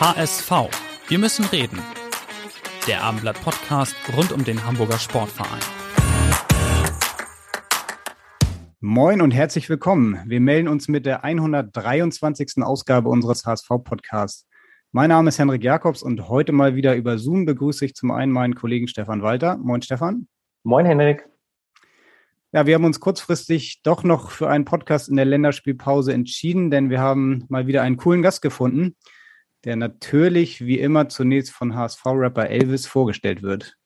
HSV. Wir müssen reden. Der Abendblatt Podcast rund um den Hamburger Sportverein. Moin und herzlich willkommen. Wir melden uns mit der 123. Ausgabe unseres HSV-Podcasts. Mein Name ist Henrik Jakobs und heute mal wieder über Zoom begrüße ich zum einen meinen Kollegen Stefan Walter. Moin Stefan. Moin Henrik. Ja, wir haben uns kurzfristig doch noch für einen Podcast in der Länderspielpause entschieden, denn wir haben mal wieder einen coolen Gast gefunden, der natürlich wie immer zunächst von HSV-Rapper Elvis vorgestellt wird.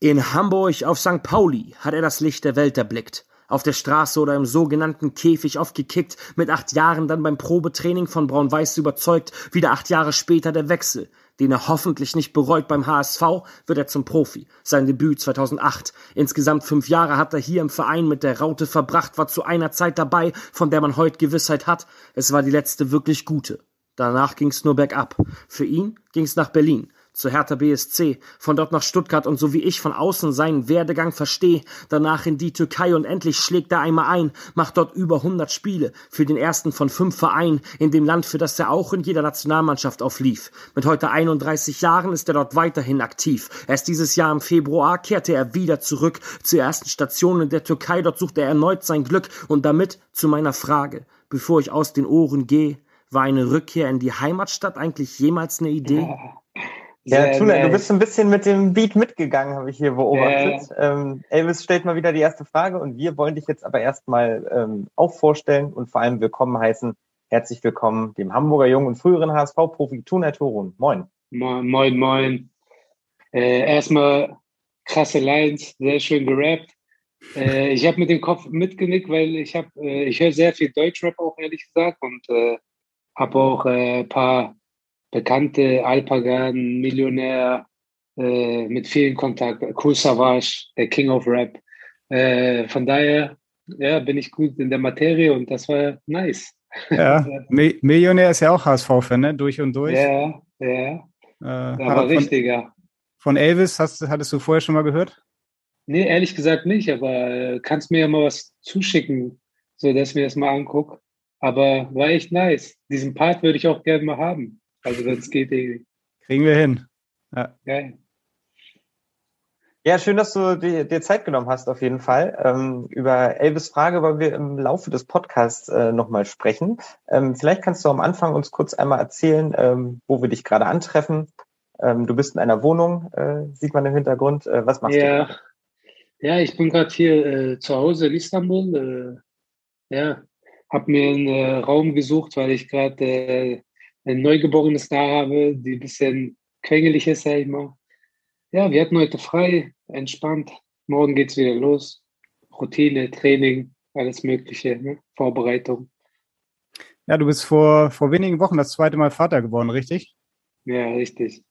In Hamburg auf St. Pauli hat er das Licht der Welt erblickt auf der Straße oder im sogenannten Käfig aufgekickt, mit acht Jahren dann beim Probetraining von Braun-Weiß überzeugt, wieder acht Jahre später der Wechsel, den er hoffentlich nicht bereut beim HSV, wird er zum Profi. Sein Debüt 2008. Insgesamt fünf Jahre hat er hier im Verein mit der Raute verbracht, war zu einer Zeit dabei, von der man heute Gewissheit hat, es war die letzte wirklich gute. Danach ging's nur bergab. Für ihn ging's nach Berlin zu Hertha BSC, von dort nach Stuttgart und so wie ich von außen seinen Werdegang verstehe, danach in die Türkei und endlich schlägt er einmal ein, macht dort über 100 Spiele für den ersten von fünf Vereinen in dem Land, für das er auch in jeder Nationalmannschaft auflief. Mit heute 31 Jahren ist er dort weiterhin aktiv. Erst dieses Jahr im Februar kehrte er wieder zurück zur ersten Station in der Türkei, dort sucht er erneut sein Glück und damit zu meiner Frage, bevor ich aus den Ohren gehe, war eine Rückkehr in die Heimatstadt eigentlich jemals eine Idee? Ja, Tuna, du bist ein bisschen mit dem Beat mitgegangen, habe ich hier beobachtet. Ja. Ähm, Elvis stellt mal wieder die erste Frage und wir wollen dich jetzt aber erstmal ähm, auch vorstellen und vor allem willkommen heißen. Herzlich willkommen dem Hamburger jungen und früheren HSV-Profi Tuna Torun. Moin. Moin, moin. moin. Äh, erstmal krasse Lines, sehr schön gerappt. Äh, ich habe mit dem Kopf mitgenickt, weil ich habe, äh, ich höre sehr viel Deutschrap auch ehrlich gesagt und äh, habe auch ein äh, paar bekannte Alpagan, Millionär, äh, mit vielen Kontakten, Cool Savage, der King of Rap. Äh, von daher ja, bin ich gut in der Materie und das war nice. Ja, Millionär ist ja auch HSV-Fan, ne? Durch und durch. Ja, ja. Äh, aber richtiger. Von Elvis, hast, hattest du vorher schon mal gehört? Nee, ehrlich gesagt nicht, aber äh, kannst mir ja mal was zuschicken, so dass ich mir das mal angucke. Aber war echt nice. Diesen Part würde ich auch gerne mal haben. Also es geht, irgendwie. Kriegen wir hin. Ja. Geil. Ja, schön, dass du dir, dir Zeit genommen hast, auf jeden Fall. Ähm, über Elvis Frage wollen wir im Laufe des Podcasts äh, nochmal sprechen. Ähm, vielleicht kannst du am Anfang uns kurz einmal erzählen, ähm, wo wir dich gerade antreffen. Ähm, du bist in einer Wohnung, äh, sieht man im Hintergrund. Äh, was machst ja. du? Ja, ich bin gerade hier äh, zu Hause in Istanbul. Äh, ja, habe mir einen äh, Raum gesucht, weil ich gerade äh, ein Neugeborenes da habe, die ein bisschen quengelig ist, sag ich mal. Ja, wir hatten heute frei, entspannt. Morgen geht's wieder los. Routine, Training, alles Mögliche, ne? Vorbereitung. Ja, du bist vor, vor wenigen Wochen das zweite Mal Vater geworden, richtig? Ja, richtig.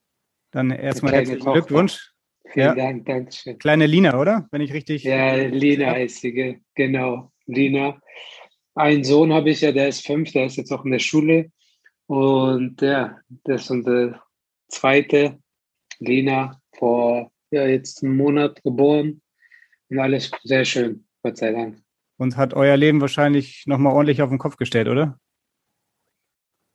Dann erstmal herzlichen Tochter. Glückwunsch. Vielen ja. Dank, danke schön. Kleine Lina, oder? Wenn ich richtig. Ja, Lina heißt sie, genau. Lina. Einen Sohn habe ich ja, der ist fünf, der ist jetzt auch in der Schule. Und ja, das ist unsere zweite, Lena, vor ja, jetzt einem Monat geboren. Und alles sehr schön, Gott sei Dank. Und hat euer Leben wahrscheinlich nochmal ordentlich auf den Kopf gestellt, oder?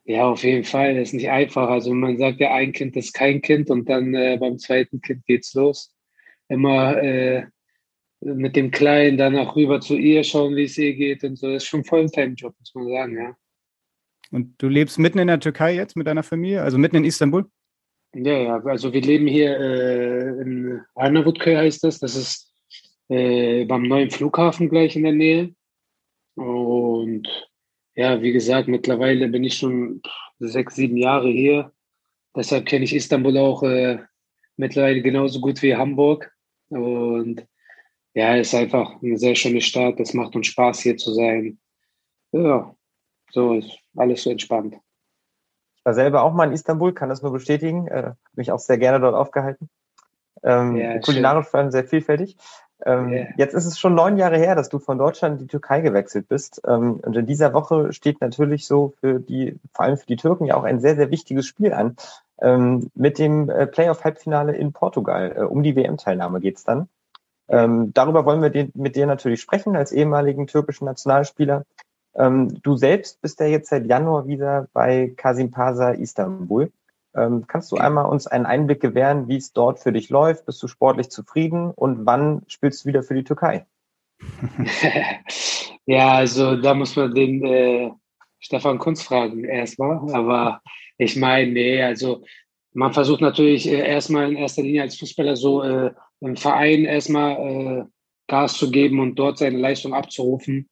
Ja, auf jeden Fall. Das ist nicht einfach. Also man sagt ja, ein Kind ist kein Kind und dann äh, beim zweiten Kind geht's los. Immer äh, mit dem Kleinen dann auch rüber zu ihr schauen, wie es ihr geht und so. Das ist schon voll ein Time-Job, muss man sagen, ja. Und du lebst mitten in der Türkei jetzt mit deiner Familie, also mitten in Istanbul? Ja, ja, also wir leben hier äh, in Arnavutköy heißt das. Das ist äh, beim neuen Flughafen gleich in der Nähe. Und ja, wie gesagt, mittlerweile bin ich schon sechs, sieben Jahre hier. Deshalb kenne ich Istanbul auch äh, mittlerweile genauso gut wie Hamburg. Und ja, es ist einfach eine sehr schöne Stadt. Es macht uns Spaß, hier zu sein. Ja, so ist alles so entspannt. Ich war selber auch mal in Istanbul, kann das nur bestätigen. Äh, mich auch sehr gerne dort aufgehalten. Ähm, ja, kulinarisch vor allem sehr vielfältig. Ähm, yeah. Jetzt ist es schon neun Jahre her, dass du von Deutschland in die Türkei gewechselt bist. Ähm, und in dieser Woche steht natürlich so für die, vor allem für die Türken ja auch ein sehr, sehr wichtiges Spiel an. Ähm, mit dem äh, Playoff-Halbfinale in Portugal. Äh, um die WM-Teilnahme geht's dann. Ähm, darüber wollen wir mit dir natürlich sprechen, als ehemaligen türkischen Nationalspieler. Ähm, du selbst bist ja jetzt seit Januar wieder bei Kasim Pasa Istanbul. Ähm, kannst du einmal uns einen Einblick gewähren, wie es dort für dich läuft? Bist du sportlich zufrieden und wann spielst du wieder für die Türkei? ja, also da muss man den äh, Stefan Kunz fragen erstmal. Aber ich meine, nee, also man versucht natürlich äh, erstmal in erster Linie als Fußballer so äh, im Verein erstmal äh, Gas zu geben und dort seine Leistung abzurufen.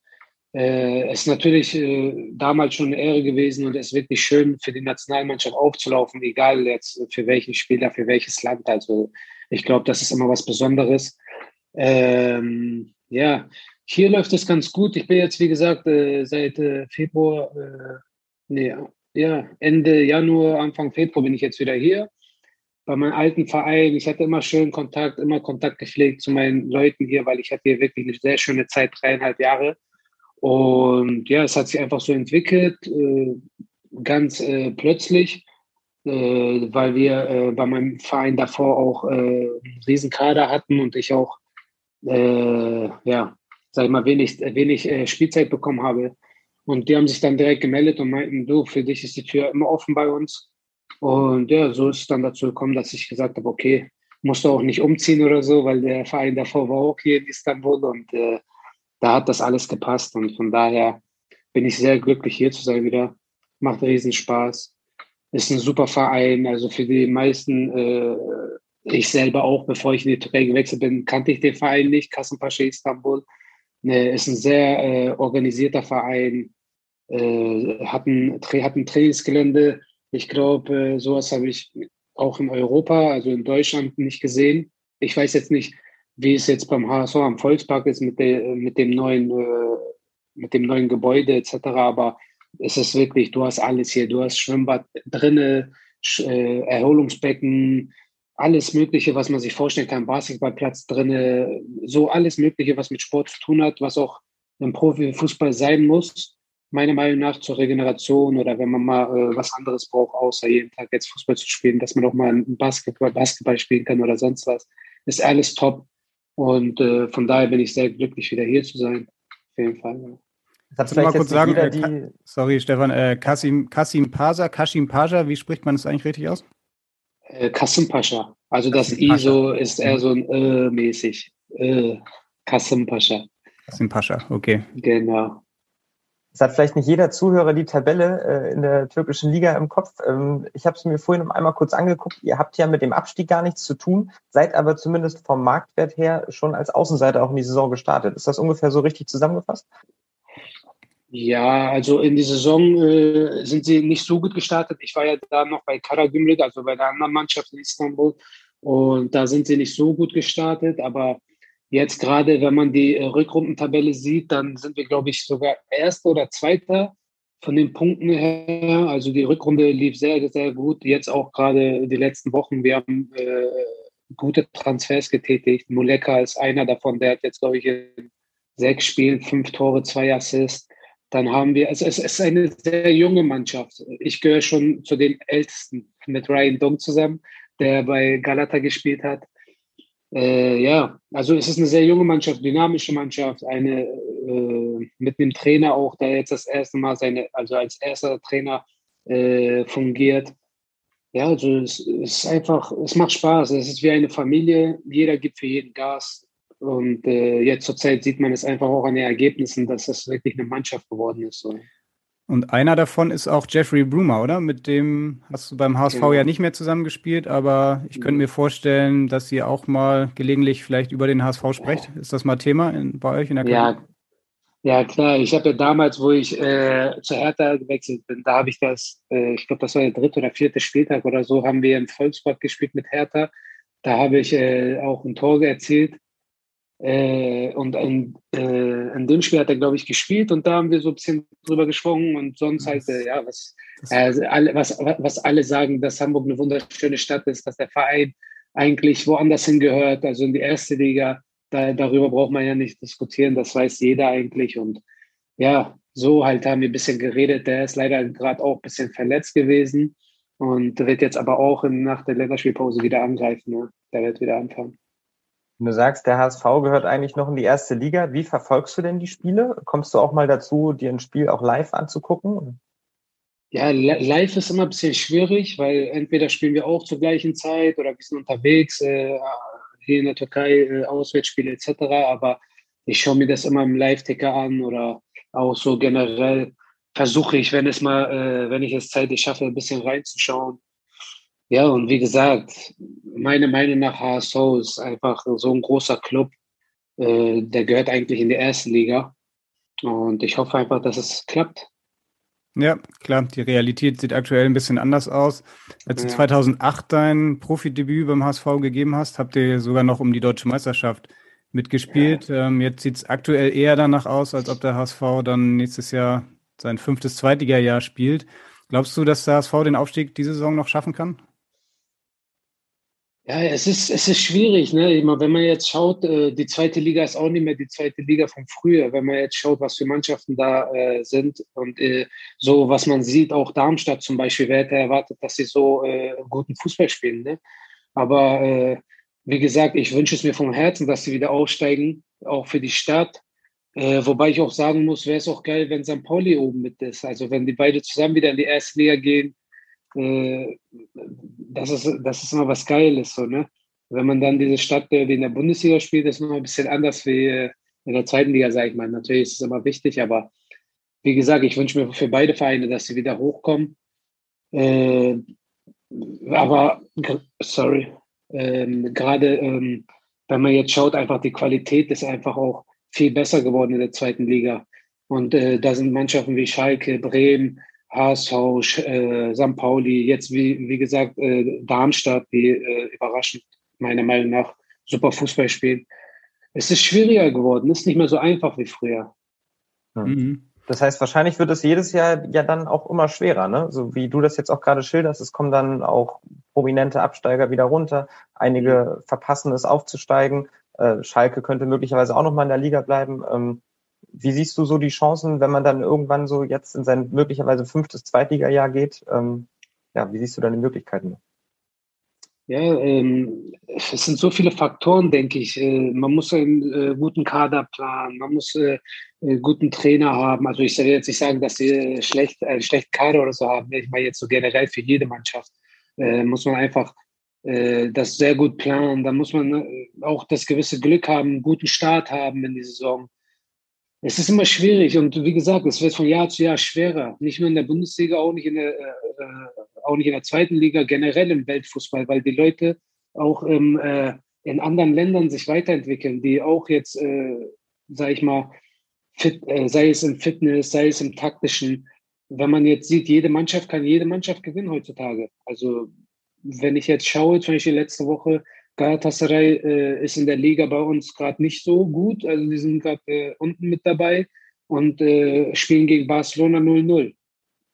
Äh, es ist natürlich äh, damals schon eine Ehre gewesen und es ist wirklich schön für die Nationalmannschaft aufzulaufen, egal jetzt für welchen Spieler, für welches Land. Also ich glaube, das ist immer was Besonderes. Ähm, ja, hier läuft es ganz gut. Ich bin jetzt, wie gesagt, äh, seit äh, Februar, äh, nee, ja, Ende Januar, Anfang Februar bin ich jetzt wieder hier bei meinem alten Verein. Ich hatte immer schön Kontakt, immer Kontakt gepflegt zu meinen Leuten hier, weil ich hatte hier wirklich eine sehr schöne Zeit, dreieinhalb Jahre. Und ja, es hat sich einfach so entwickelt, äh, ganz äh, plötzlich, äh, weil wir bei meinem Verein davor auch einen Riesenkader hatten und ich auch, ja, sag ich mal, wenig, wenig Spielzeit bekommen habe. Und die haben sich dann direkt gemeldet und meinten, du, für dich ist die Tür immer offen bei uns. Und ja, so ist es dann dazu gekommen, dass ich gesagt habe, okay, musst du auch nicht umziehen oder so, weil der Verein davor war auch hier in Istanbul und äh, da hat das alles gepasst und von daher bin ich sehr glücklich hier zu sein wieder. Macht riesen Spaß. Ist ein super Verein. Also für die meisten, äh, ich selber auch, bevor ich in die Türkei gewechselt bin, kannte ich den Verein nicht. Kasımpaşa Istanbul. Ne, ist ein sehr äh, organisierter Verein. Äh, hat, ein, hat ein Trainingsgelände. Ich glaube, sowas habe ich auch in Europa, also in Deutschland, nicht gesehen. Ich weiß jetzt nicht, wie es jetzt beim HSV am Volkspark ist mit, der, mit dem neuen, äh, mit dem neuen Gebäude etc. Aber es ist wirklich, du hast alles hier. Du hast Schwimmbad drinne, äh, Erholungsbecken, alles Mögliche, was man sich vorstellen kann, Basketballplatz drinne, so alles Mögliche, was mit Sport zu tun hat, was auch im Profifußball sein muss. Meiner Meinung nach zur Regeneration oder wenn man mal äh, was anderes braucht, außer jeden Tag jetzt Fußball zu spielen, dass man auch mal ein Basketball, Basketball spielen kann oder sonst was, ist alles top. Und äh, von daher bin ich sehr glücklich, wieder hier zu sein. Auf jeden Fall. Kannst du mal kurz sagen, äh, sorry Stefan, äh, Kasim, Kasim Pasha, Kashim Pasha, wie spricht man das eigentlich richtig aus? Äh, Kasim Pasha. Also das I so ist eher so ein äh, mäßig. Äh, Kasim Pasha. Kasim Pasha, okay. Genau. Es hat vielleicht nicht jeder Zuhörer die Tabelle äh, in der türkischen Liga im Kopf. Ähm, ich habe es mir vorhin einmal kurz angeguckt. Ihr habt ja mit dem Abstieg gar nichts zu tun, seid aber zumindest vom Marktwert her schon als Außenseiter auch in die Saison gestartet. Ist das ungefähr so richtig zusammengefasst? Ja, also in die Saison äh, sind sie nicht so gut gestartet. Ich war ja da noch bei Karagümrük, also bei der anderen Mannschaft in Istanbul. Und da sind sie nicht so gut gestartet, aber Jetzt gerade, wenn man die äh, Rückrundentabelle sieht, dann sind wir, glaube ich, sogar Erster oder Zweiter von den Punkten her. Also die Rückrunde lief sehr, sehr gut. Jetzt auch gerade die letzten Wochen. Wir haben äh, gute Transfers getätigt. Muleka ist einer davon. Der hat jetzt, glaube ich, in sechs Spielen fünf Tore, zwei Assists. Dann haben wir, also es ist eine sehr junge Mannschaft. Ich gehöre schon zu den Ältesten mit Ryan Dong zusammen, der bei Galata gespielt hat. Äh, ja, also es ist eine sehr junge Mannschaft, dynamische Mannschaft, eine äh, mit einem Trainer auch, der jetzt das erste Mal seine, also als erster Trainer äh, fungiert. Ja, also es, ist einfach, es macht Spaß. Es ist wie eine Familie. Jeder gibt für jeden Gas. Und äh, jetzt zur Zeit sieht man es einfach auch an den Ergebnissen, dass das wirklich eine Mannschaft geworden ist. So. Und einer davon ist auch Jeffrey Brumer, oder? Mit dem hast du beim HSV genau. ja nicht mehr zusammengespielt, aber ich könnte mir vorstellen, dass ihr auch mal gelegentlich vielleicht über den HSV sprecht. Ist das mal Thema in, bei euch in der ja, ja, klar. Ich habe ja damals, wo ich äh, zur Hertha gewechselt bin, da habe ich das, äh, ich glaube, das war der dritte oder vierte Spieltag oder so, haben wir im Volkspark gespielt mit Hertha. Da habe ich äh, auch ein Tor erzielt. Äh, und in, äh, in, dem Spiel hat er, glaube ich, gespielt und da haben wir so ein bisschen drüber geschwungen und sonst halt, äh, ja, was, äh, alle, was, was alle sagen, dass Hamburg eine wunderschöne Stadt ist, dass der Verein eigentlich woanders hingehört, also in die erste Liga. Da, darüber braucht man ja nicht diskutieren, das weiß jeder eigentlich. Und ja, so halt haben wir ein bisschen geredet. Der ist leider gerade auch ein bisschen verletzt gewesen und wird jetzt aber auch nach der Länderspielpause wieder angreifen. Ne? Der wird wieder anfangen. Du sagst, der HSV gehört eigentlich noch in die erste Liga. Wie verfolgst du denn die Spiele? Kommst du auch mal dazu, dir ein Spiel auch live anzugucken? Ja, live ist immer ein bisschen schwierig, weil entweder spielen wir auch zur gleichen Zeit oder wir sind unterwegs, äh, hier in der Türkei, äh, Auswärtsspiele etc. Aber ich schaue mir das immer im Live-Ticker an oder auch so generell versuche ich, wenn es mal, äh, wenn ich es zeitlich schaffe, ein bisschen reinzuschauen. Ja, und wie gesagt, meine Meinung nach HSV ist einfach so ein großer Club. Äh, der gehört eigentlich in die erste Liga. Und ich hoffe einfach, dass es klappt. Ja, klar, die Realität sieht aktuell ein bisschen anders aus. Als du ja. 2008 dein Profidebüt beim HSV gegeben hast, habt ihr sogar noch um die deutsche Meisterschaft mitgespielt. Ja. Ähm, jetzt sieht es aktuell eher danach aus, als ob der HSV dann nächstes Jahr sein fünftes Zweitliga-Jahr spielt. Glaubst du, dass der HSV den Aufstieg diese Saison noch schaffen kann? Ja, es ist, es ist schwierig. Ne? Immer, wenn man jetzt schaut, äh, die zweite Liga ist auch nicht mehr die zweite Liga von früher. Wenn man jetzt schaut, was für Mannschaften da äh, sind und äh, so, was man sieht, auch Darmstadt zum Beispiel, wer hätte erwartet, dass sie so äh, guten Fußball spielen. Ne? Aber äh, wie gesagt, ich wünsche es mir vom Herzen, dass sie wieder aufsteigen, auch für die Stadt. Äh, wobei ich auch sagen muss, wäre es auch geil, wenn St. Pauli oben mit ist. Also wenn die beide zusammen wieder in die erste Liga gehen, äh, das, ist, das ist immer was Geiles. So, ne? Wenn man dann diese Stadt, die in der Bundesliga spielt, ist noch ein bisschen anders wie äh, in der zweiten Liga, sage ich mal. Natürlich ist es immer wichtig, aber wie gesagt, ich wünsche mir für beide Vereine, dass sie wieder hochkommen. Äh, aber, sorry, ähm, gerade ähm, wenn man jetzt schaut, einfach die Qualität ist einfach auch viel besser geworden in der zweiten Liga. Und äh, da sind Mannschaften wie Schalke, Bremen, HSV, äh, St. Pauli, jetzt wie, wie gesagt äh, Darmstadt, die äh, überraschend meiner Meinung nach super Fußball spielen. Es ist schwieriger geworden, es ist nicht mehr so einfach wie früher. Mhm. Das heißt, wahrscheinlich wird es jedes Jahr ja dann auch immer schwerer, ne? So wie du das jetzt auch gerade schilderst, es kommen dann auch prominente Absteiger wieder runter. Einige verpassen es aufzusteigen. Äh, Schalke könnte möglicherweise auch noch mal in der Liga bleiben. Ähm, wie siehst du so die Chancen, wenn man dann irgendwann so jetzt in sein möglicherweise fünftes Zweitliga-Jahr geht? Ähm, ja, wie siehst du die Möglichkeiten? Ja, ähm, es sind so viele Faktoren, denke ich. Äh, man muss einen äh, guten Kader planen, man muss äh, einen guten Trainer haben. Also ich soll jetzt nicht sagen, dass sie schlecht, einen schlechten Kader oder so haben. Ich meine jetzt so generell für jede Mannschaft äh, muss man einfach äh, das sehr gut planen. Da muss man äh, auch das gewisse Glück haben, einen guten Start haben in die Saison. Es ist immer schwierig und wie gesagt, es wird von Jahr zu Jahr schwerer. Nicht nur in der Bundesliga, auch nicht in der, äh, äh, auch nicht in der zweiten Liga, generell im Weltfußball, weil die Leute auch ähm, äh, in anderen Ländern sich weiterentwickeln, die auch jetzt, äh, sage ich mal, fit, äh, sei es im Fitness, sei es im taktischen. Wenn man jetzt sieht, jede Mannschaft kann jede Mannschaft gewinnen heutzutage. Also wenn ich jetzt schaue, zum Beispiel letzte Woche, Galatasaray äh, ist in der Liga bei uns gerade nicht so gut. Also die sind gerade äh, unten mit dabei und äh, spielen gegen Barcelona 0-0.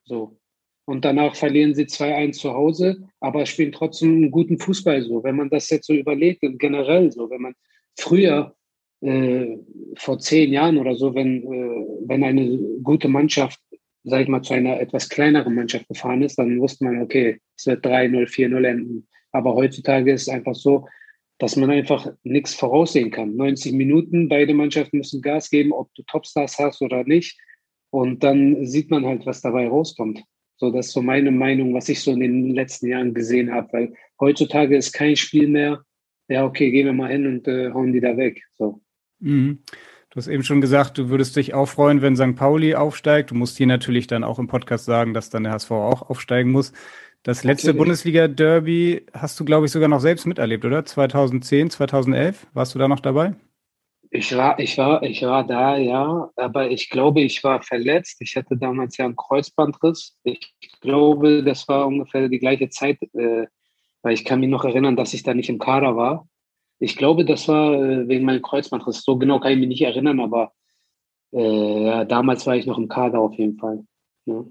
So. Und danach verlieren sie 2-1 zu Hause, aber spielen trotzdem einen guten Fußball so. Wenn man das jetzt so überlegt, generell so, wenn man früher äh, vor zehn Jahren oder so, wenn, äh, wenn eine gute Mannschaft, sag ich mal, zu einer etwas kleineren Mannschaft gefahren ist, dann wusste man, okay, es wird 3-0, 4-0 enden. Aber heutzutage ist es einfach so, dass man einfach nichts voraussehen kann. 90 Minuten, beide Mannschaften müssen Gas geben, ob du Topstars hast oder nicht. Und dann sieht man halt, was dabei rauskommt. So, das ist so meine Meinung, was ich so in den letzten Jahren gesehen habe. Weil heutzutage ist kein Spiel mehr, ja, okay, gehen wir mal hin und äh, hauen die da weg. So. Mhm. Du hast eben schon gesagt, du würdest dich auch freuen, wenn St. Pauli aufsteigt. Du musst hier natürlich dann auch im Podcast sagen, dass dann der HSV auch aufsteigen muss. Das letzte Bundesliga-Derby hast du, glaube ich, sogar noch selbst miterlebt, oder? 2010, 2011? Warst du da noch dabei? Ich war, ich war, ich war da, ja, aber ich glaube, ich war verletzt. Ich hatte damals ja einen Kreuzbandriss. Ich glaube, das war ungefähr die gleiche Zeit, äh, weil ich kann mich noch erinnern, dass ich da nicht im Kader war. ich glaube, das war äh, wegen meinem Kreuzbandriss. So genau kann ich mich nicht erinnern, aber äh, ja, damals war ich noch im Kader auf jeden Fall. Ja.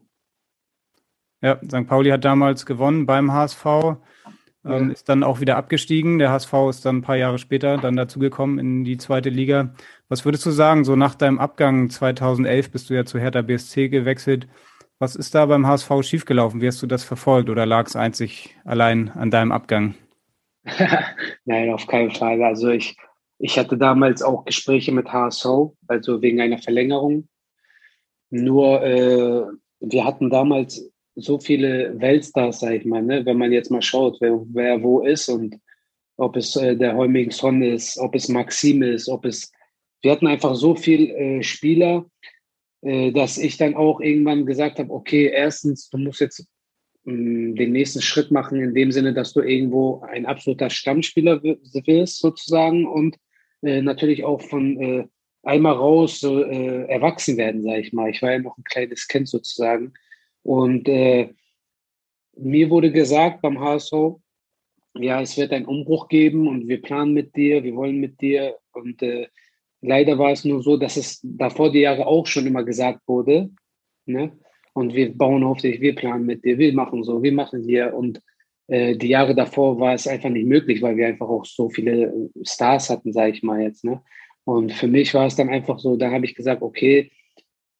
Ja, St. Pauli hat damals gewonnen beim HSV, ähm, ist dann auch wieder abgestiegen. Der HSV ist dann ein paar Jahre später dann dazugekommen in die zweite Liga. Was würdest du sagen, so nach deinem Abgang 2011 bist du ja zu Hertha BSC gewechselt. Was ist da beim HSV schiefgelaufen? Wie hast du das verfolgt oder lag es einzig allein an deinem Abgang? Nein, auf keinen Fall. Also ich, ich hatte damals auch Gespräche mit HSV, also wegen einer Verlängerung. Nur äh, wir hatten damals so viele Weltstars, sag ich mal, ne? wenn man jetzt mal schaut, wer, wer wo ist und ob es äh, der Heuming Son ist, ob es Maxim ist, ob es wir hatten einfach so viele äh, Spieler, äh, dass ich dann auch irgendwann gesagt habe, okay, erstens, du musst jetzt mh, den nächsten Schritt machen, in dem Sinne, dass du irgendwo ein absoluter Stammspieler wirst, sozusagen, und äh, natürlich auch von äh, einmal raus so äh, erwachsen werden, sage ich mal. Ich war ja noch ein kleines Kind sozusagen. Und äh, mir wurde gesagt beim HSV, ja, es wird einen Umbruch geben und wir planen mit dir, wir wollen mit dir. Und äh, leider war es nur so, dass es davor die Jahre auch schon immer gesagt wurde. Ne? Und wir bauen auf dich, wir planen mit dir, wir machen so, wir machen hier. Und äh, die Jahre davor war es einfach nicht möglich, weil wir einfach auch so viele Stars hatten, sage ich mal jetzt. Ne? Und für mich war es dann einfach so, da habe ich gesagt, okay,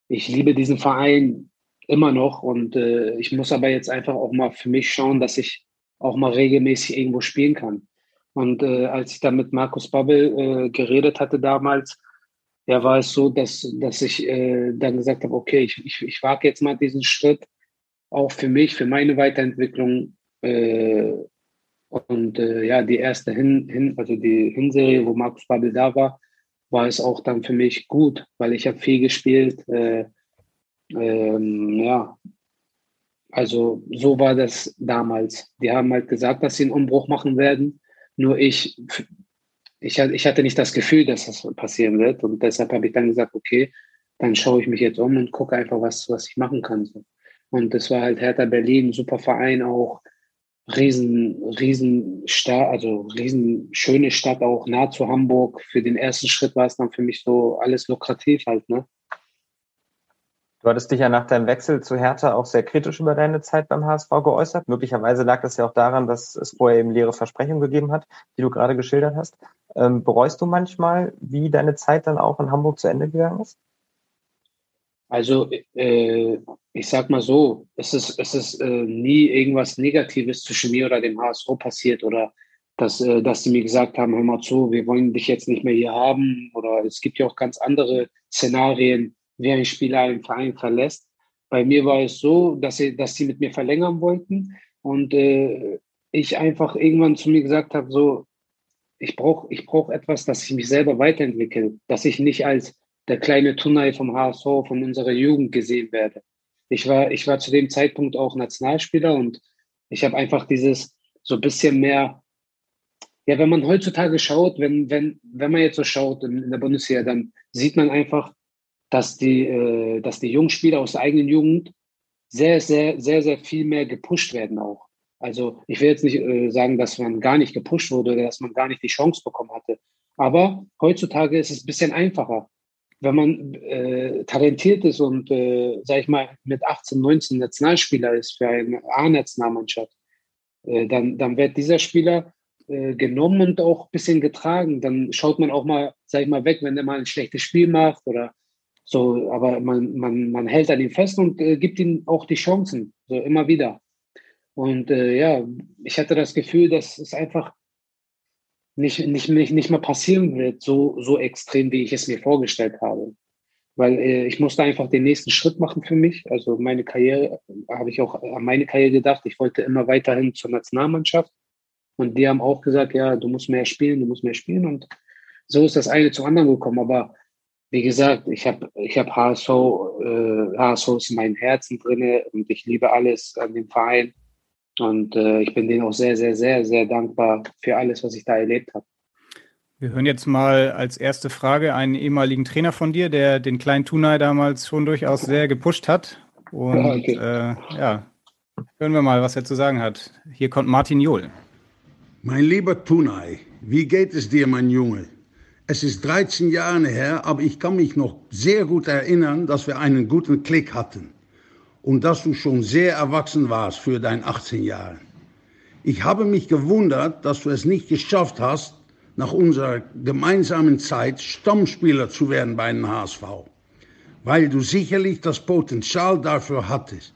ich liebe diesen Verein immer noch und äh, ich muss aber jetzt einfach auch mal für mich schauen, dass ich auch mal regelmäßig irgendwo spielen kann. Und äh, als ich dann mit Markus Babbel äh, geredet hatte damals, ja, war es so, dass, dass ich äh, dann gesagt habe, okay, ich, ich, ich wage jetzt mal diesen Schritt, auch für mich, für meine Weiterentwicklung. Äh, und äh, ja, die erste Hin, Hin, also die Hinserie, wo Markus Babbel da war, war es auch dann für mich gut, weil ich habe viel gespielt. Äh, ähm, ja, also so war das damals. Die haben halt gesagt, dass sie einen Umbruch machen werden. Nur ich, ich, ich hatte nicht das Gefühl, dass das passieren wird. Und deshalb habe ich dann gesagt, okay, dann schaue ich mich jetzt um und gucke einfach, was, was ich machen kann. Und das war halt Hertha Berlin, super Verein auch, riesen, riesen Stadt, also riesen schöne Stadt auch, nah zu Hamburg. Für den ersten Schritt war es dann für mich so alles lukrativ halt, ne? Du hattest dich ja nach deinem Wechsel zu Hertha auch sehr kritisch über deine Zeit beim HSV geäußert. Möglicherweise lag das ja auch daran, dass es vorher eben leere Versprechungen gegeben hat, die du gerade geschildert hast. Ähm, bereust du manchmal, wie deine Zeit dann auch in Hamburg zu Ende gegangen ist? Also äh, ich sag mal so, es ist, es ist äh, nie irgendwas Negatives zwischen mir oder dem HSV passiert oder dass, äh, dass sie mir gesagt haben, hör mal zu, wir wollen dich jetzt nicht mehr hier haben oder es gibt ja auch ganz andere Szenarien, wie ein Spieler einen Verein verlässt. Bei mir war es so, dass sie, dass sie mit mir verlängern wollten und äh, ich einfach irgendwann zu mir gesagt habe, so, ich brauche ich brauch etwas, dass ich mich selber weiterentwickle, dass ich nicht als der kleine Tunai vom HSV, von unserer Jugend gesehen werde. Ich war, ich war zu dem Zeitpunkt auch Nationalspieler und ich habe einfach dieses so ein bisschen mehr, ja, wenn man heutzutage schaut, wenn, wenn, wenn man jetzt so schaut in, in der Bundesliga, dann sieht man einfach, dass die, äh, dass die jungen Spieler aus der eigenen Jugend sehr, sehr, sehr, sehr viel mehr gepusht werden auch. Also ich will jetzt nicht äh, sagen, dass man gar nicht gepusht wurde oder dass man gar nicht die Chance bekommen hatte. Aber heutzutage ist es ein bisschen einfacher. Wenn man äh, talentiert ist und, äh, sag ich mal, mit 18, 19 Nationalspieler ist für eine A-Nationalmannschaft, äh, dann, dann wird dieser Spieler äh, genommen und auch ein bisschen getragen. Dann schaut man auch mal, sag ich mal, weg, wenn er mal ein schlechtes Spiel macht oder so, aber man, man, man hält an ihm fest und äh, gibt ihm auch die Chancen, so immer wieder. Und äh, ja, ich hatte das Gefühl, dass es einfach nicht, nicht, nicht, nicht mehr passieren wird, so, so extrem, wie ich es mir vorgestellt habe. Weil äh, ich musste einfach den nächsten Schritt machen für mich. Also meine Karriere, habe ich auch an meine Karriere gedacht. Ich wollte immer weiterhin zur Nationalmannschaft. Und die haben auch gesagt, ja, du musst mehr spielen, du musst mehr spielen. Und so ist das eine zum anderen gekommen. Aber wie gesagt, ich habe ich hab HSV, äh, HSV ist in meinem Herzen drin und ich liebe alles an dem Verein. Und äh, ich bin denen auch sehr, sehr, sehr, sehr dankbar für alles, was ich da erlebt habe. Wir hören jetzt mal als erste Frage einen ehemaligen Trainer von dir, der den kleinen Tunai damals schon durchaus sehr gepusht hat. Und okay. äh, ja, hören wir mal, was er zu sagen hat. Hier kommt Martin Johl. Mein lieber Tunai, wie geht es dir, mein Junge? Es ist 13 Jahre her, aber ich kann mich noch sehr gut erinnern, dass wir einen guten Klick hatten und dass du schon sehr erwachsen warst für dein 18 Jahre. Ich habe mich gewundert, dass du es nicht geschafft hast, nach unserer gemeinsamen Zeit Stammspieler zu werden bei den HSV, weil du sicherlich das Potenzial dafür hattest.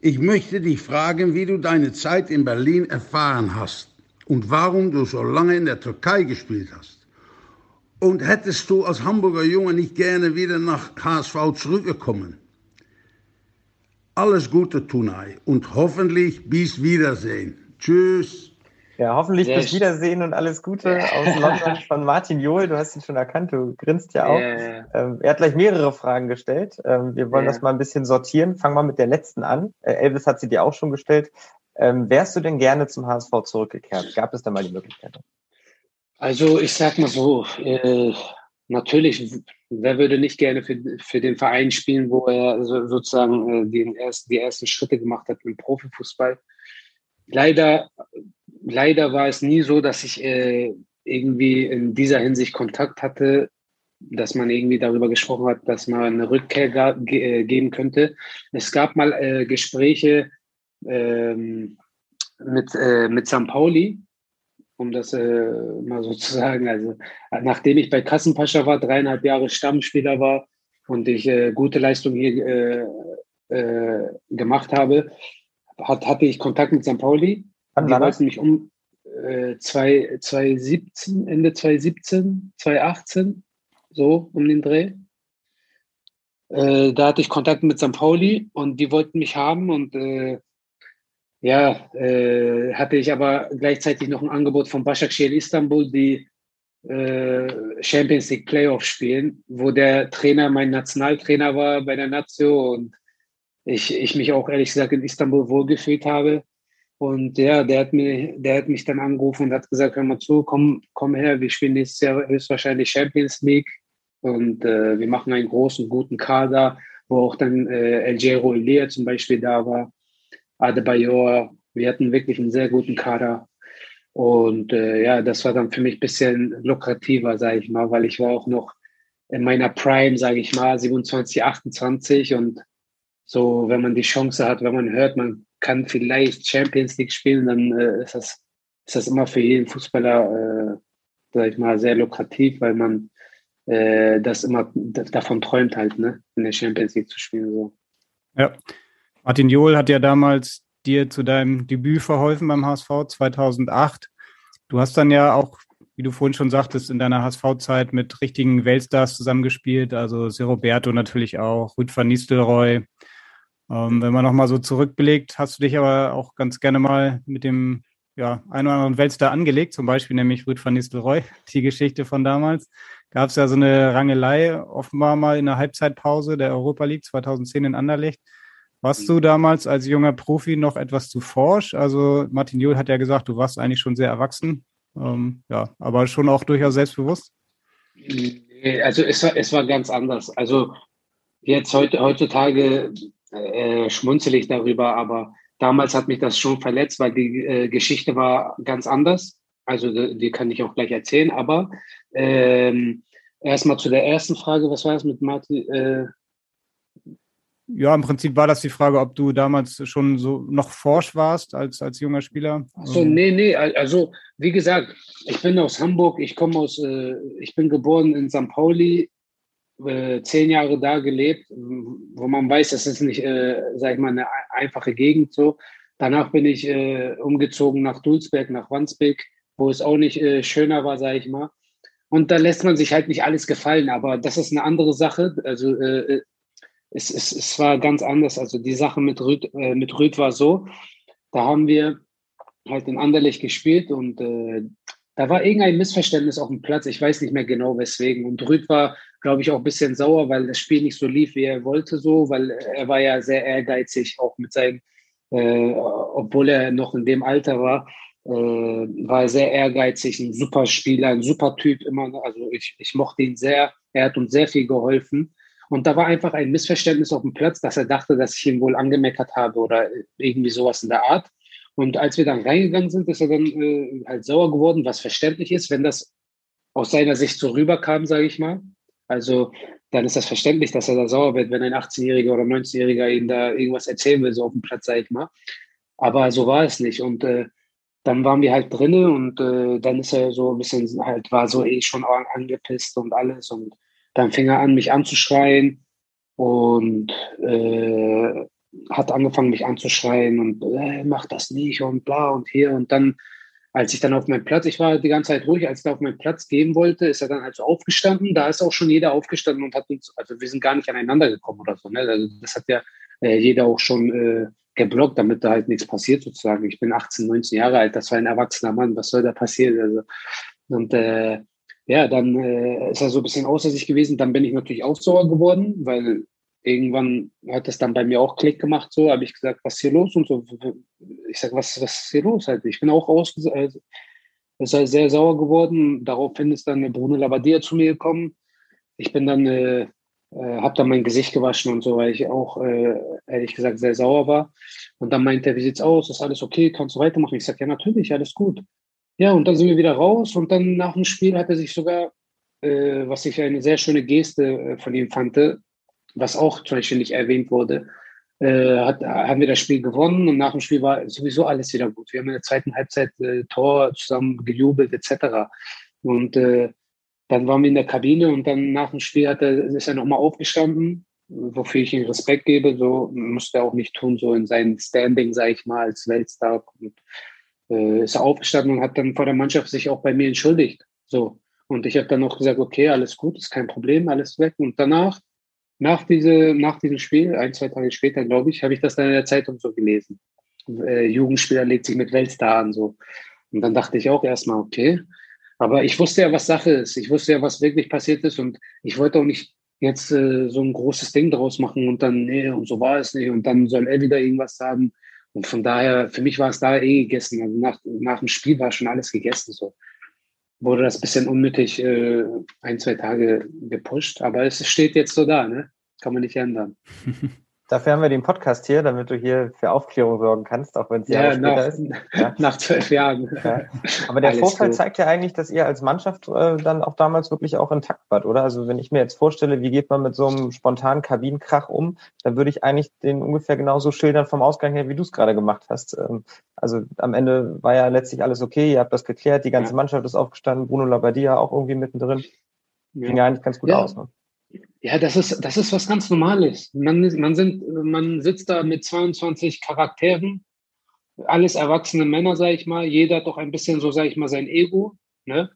Ich möchte dich fragen, wie du deine Zeit in Berlin erfahren hast und warum du so lange in der Türkei gespielt hast. Und hättest du als Hamburger Junge nicht gerne wieder nach HSV zurückgekommen? Alles Gute, Tunay, und hoffentlich bis Wiedersehen. Tschüss. Ja, hoffentlich Sehr bis Wiedersehen und alles Gute aus London von Martin Johl. Du hast ihn schon erkannt, du grinst ja auch. Yeah. Ähm, er hat gleich mehrere Fragen gestellt. Ähm, wir wollen yeah. das mal ein bisschen sortieren. Fangen wir mit der letzten an. Äh, Elvis hat sie dir auch schon gestellt. Ähm, wärst du denn gerne zum HSV zurückgekehrt? Gab es da mal die Möglichkeit? Also ich sag mal so, äh, natürlich, wer würde nicht gerne für, für den Verein spielen, wo er so, sozusagen äh, den erst, die ersten Schritte gemacht hat im Profifußball. Leider, leider war es nie so, dass ich äh, irgendwie in dieser Hinsicht Kontakt hatte, dass man irgendwie darüber gesprochen hat, dass man eine Rückkehr ge äh, geben könnte. Es gab mal äh, Gespräche ähm, mit, äh, mit St. Pauli, um das äh, mal so zu sagen. Also nachdem ich bei Kassenpascha war, dreieinhalb Jahre Stammspieler war und ich äh, gute Leistung hier äh, äh, gemacht habe, hat, hatte ich Kontakt mit St. Pauli. Wann Die wollten mich um äh, 2017, Ende 2017, 2018, so um den Dreh. Äh, da hatte ich Kontakt mit St. Pauli und die wollten mich haben und äh, ja, äh, hatte ich aber gleichzeitig noch ein Angebot von Başakşehir Istanbul, die äh, Champions League Playoff spielen, wo der Trainer mein Nationaltrainer war bei der Nazio und ich, ich mich auch ehrlich gesagt in Istanbul wohlgefühlt habe. Und ja, der hat, mir, der hat mich dann angerufen und hat gesagt, hör mal zu, komm, komm her, wir spielen nächstes Jahr höchstwahrscheinlich Champions League und äh, wir machen einen großen, guten Kader, wo auch dann äh, El Gero Elia zum Beispiel da war. Adebayor. Wir hatten wirklich einen sehr guten Kader. Und äh, ja, das war dann für mich ein bisschen lukrativer, sage ich mal, weil ich war auch noch in meiner Prime, sage ich mal, 27, 28 und so, wenn man die Chance hat, wenn man hört, man kann vielleicht Champions League spielen, dann äh, ist, das, ist das immer für jeden Fußballer, äh, sag ich mal, sehr lukrativ, weil man äh, das immer davon träumt halt, ne, in der Champions League zu spielen. So. Ja, Martin Johl hat ja damals dir zu deinem Debüt verholfen beim HSV 2008. Du hast dann ja auch, wie du vorhin schon sagtest, in deiner HSV-Zeit mit richtigen Weltstars zusammengespielt, also Seroberto natürlich auch, Rüd van Nistelrooy. Ähm, wenn man nochmal so zurückblickt, hast du dich aber auch ganz gerne mal mit dem ja, einen oder anderen Weltstar angelegt, zum Beispiel nämlich Rüd van Nistelrooy, die Geschichte von damals. Gab es ja so eine Rangelei, offenbar mal in der Halbzeitpause der Europa League 2010 in Anderlecht. Warst du damals als junger Profi noch etwas zu forsch? Also Martin Juhl hat ja gesagt, du warst eigentlich schon sehr erwachsen, ähm, ja, aber schon auch durchaus selbstbewusst. Also es war, es war ganz anders. Also jetzt heute, heutzutage äh, schmunzel ich darüber, aber damals hat mich das schon verletzt, weil die äh, Geschichte war ganz anders. Also die, die, kann ich auch gleich erzählen. Aber ähm, erstmal zu der ersten Frage, was war das mit Martin? Äh, ja, im Prinzip war das die Frage, ob du damals schon so noch forsch warst als, als junger Spieler. Achso, ähm. nee, nee. Also, wie gesagt, ich bin aus Hamburg, ich komme aus, äh, ich bin geboren in St. Pauli, äh, zehn Jahre da gelebt, wo man weiß, das ist nicht, äh, sag ich mal, eine einfache Gegend so. Danach bin ich äh, umgezogen nach Dulsberg, nach Wandsbek, wo es auch nicht äh, schöner war, sag ich mal. Und da lässt man sich halt nicht alles gefallen, aber das ist eine andere Sache. Also äh, es, es, es war ganz anders. Also die Sache mit Rüd, äh, mit Rüd war so, da haben wir halt in Anderlecht gespielt und äh, da war irgendein Missverständnis auf dem Platz. Ich weiß nicht mehr genau weswegen. Und Rüd war, glaube ich, auch ein bisschen sauer, weil das Spiel nicht so lief, wie er wollte, so, weil er war ja sehr ehrgeizig, auch mit seinem, äh, obwohl er noch in dem Alter war, äh, war er sehr ehrgeizig, ein super Spieler, ein super Typ immer. Also ich, ich mochte ihn sehr. Er hat uns sehr viel geholfen. Und da war einfach ein Missverständnis auf dem Platz, dass er dachte, dass ich ihn wohl angemeckert habe oder irgendwie sowas in der Art. Und als wir dann reingegangen sind, ist er dann äh, halt sauer geworden, was verständlich ist, wenn das aus seiner Sicht so rüberkam, sage ich mal. Also dann ist das verständlich, dass er da sauer wird, wenn ein 18-Jähriger oder 19-Jähriger ihm da irgendwas erzählen will, so auf dem Platz, sage ich mal. Aber so war es nicht. Und äh, dann waren wir halt drinnen und äh, dann ist er so ein bisschen halt, war so eh schon angepisst und alles. Und dann fing er an, mich anzuschreien und äh, hat angefangen, mich anzuschreien und äh, mach das nicht und bla und hier. Und dann, als ich dann auf meinem Platz, ich war die ganze Zeit ruhig, als ich auf meinen Platz gehen wollte, ist er dann halt so aufgestanden. Da ist auch schon jeder aufgestanden und hat uns, also wir sind gar nicht aneinander gekommen oder so. Ne? Also das hat ja äh, jeder auch schon äh, geblockt, damit da halt nichts passiert sozusagen. Ich bin 18, 19 Jahre alt, das war ein erwachsener Mann, was soll da passieren? Also, und äh, ja, dann äh, ist er so ein bisschen außer sich gewesen. Dann bin ich natürlich auch sauer geworden, weil irgendwann hat das dann bei mir auch Klick gemacht. So habe ich gesagt, was ist hier los und so. Ich sage, was, was ist hier los? Halt, ich bin auch aus, äh, ist halt sehr sauer geworden. Daraufhin ist dann Bruno Labbadia zu mir gekommen. Ich bin dann äh, äh, habe dann mein Gesicht gewaschen und so, weil ich auch, äh, ehrlich gesagt, sehr sauer war. Und dann meinte er, wie sieht's aus? Ist alles okay? Kannst du weitermachen? Ich sage, ja, natürlich, alles gut. Ja, und dann sind wir wieder raus und dann nach dem Spiel hat er sich sogar, äh, was ich eine sehr schöne Geste äh, von ihm fand, was auch zum Beispiel nicht erwähnt wurde, äh, hat, haben wir das Spiel gewonnen und nach dem Spiel war sowieso alles wieder gut. Wir haben in der zweiten Halbzeit äh, Tor zusammen gejubelt etc. Und äh, dann waren wir in der Kabine und dann nach dem Spiel hat er, ist er nochmal aufgestanden, wofür ich ihm Respekt gebe. So musste er auch nicht tun, so in seinem Standing, sage ich mal, als Weltstar. Und, äh, ist er aufgestanden und hat dann vor der Mannschaft sich auch bei mir entschuldigt. So. Und ich habe dann noch gesagt, okay, alles gut, ist kein Problem, alles weg. Und danach, nach, diese, nach diesem Spiel, ein, zwei Tage später, glaube ich, habe ich das dann in der Zeitung so gelesen. Äh, Jugendspieler legt sich mit Weltstar an. So. Und dann dachte ich auch erstmal, okay, aber ich wusste ja, was Sache ist. Ich wusste ja, was wirklich passiert ist. Und ich wollte auch nicht jetzt äh, so ein großes Ding daraus machen und dann, nee, und so war es nicht. Und dann soll er wieder irgendwas sagen. Und von daher, für mich war es da eh gegessen. Also nach, nach dem Spiel war schon alles gegessen. So wurde das bisschen unnötig äh, ein, zwei Tage gepusht. Aber es steht jetzt so da, ne? Kann man nicht ändern. Dafür haben wir den Podcast hier, damit du hier für Aufklärung sorgen kannst, auch wenn es ja, später nach, ist. Ja. Nach zwölf Jahren. Ja. Aber der Alles Vorfall gut. zeigt ja eigentlich, dass ihr als Mannschaft äh, dann auch damals wirklich auch intakt wart, oder? Also wenn ich mir jetzt vorstelle, wie geht man mit so einem spontanen Kabinenkrach um, dann würde ich eigentlich den ungefähr genauso schildern vom Ausgang her, wie du es gerade gemacht hast. Ähm, also am Ende war ja letztlich alles okay, ihr habt das geklärt, die ganze ja. Mannschaft ist aufgestanden, Bruno Labbadia auch irgendwie mittendrin. Ging ja eigentlich ganz gut aus. Ne? Ja, das ist, das ist was ganz Normales. Man, man, sind, man sitzt da mit 22 Charakteren, alles erwachsene Männer, sag ich mal. Jeder hat doch ein bisschen so, sag ich mal, sein Ego. Ne?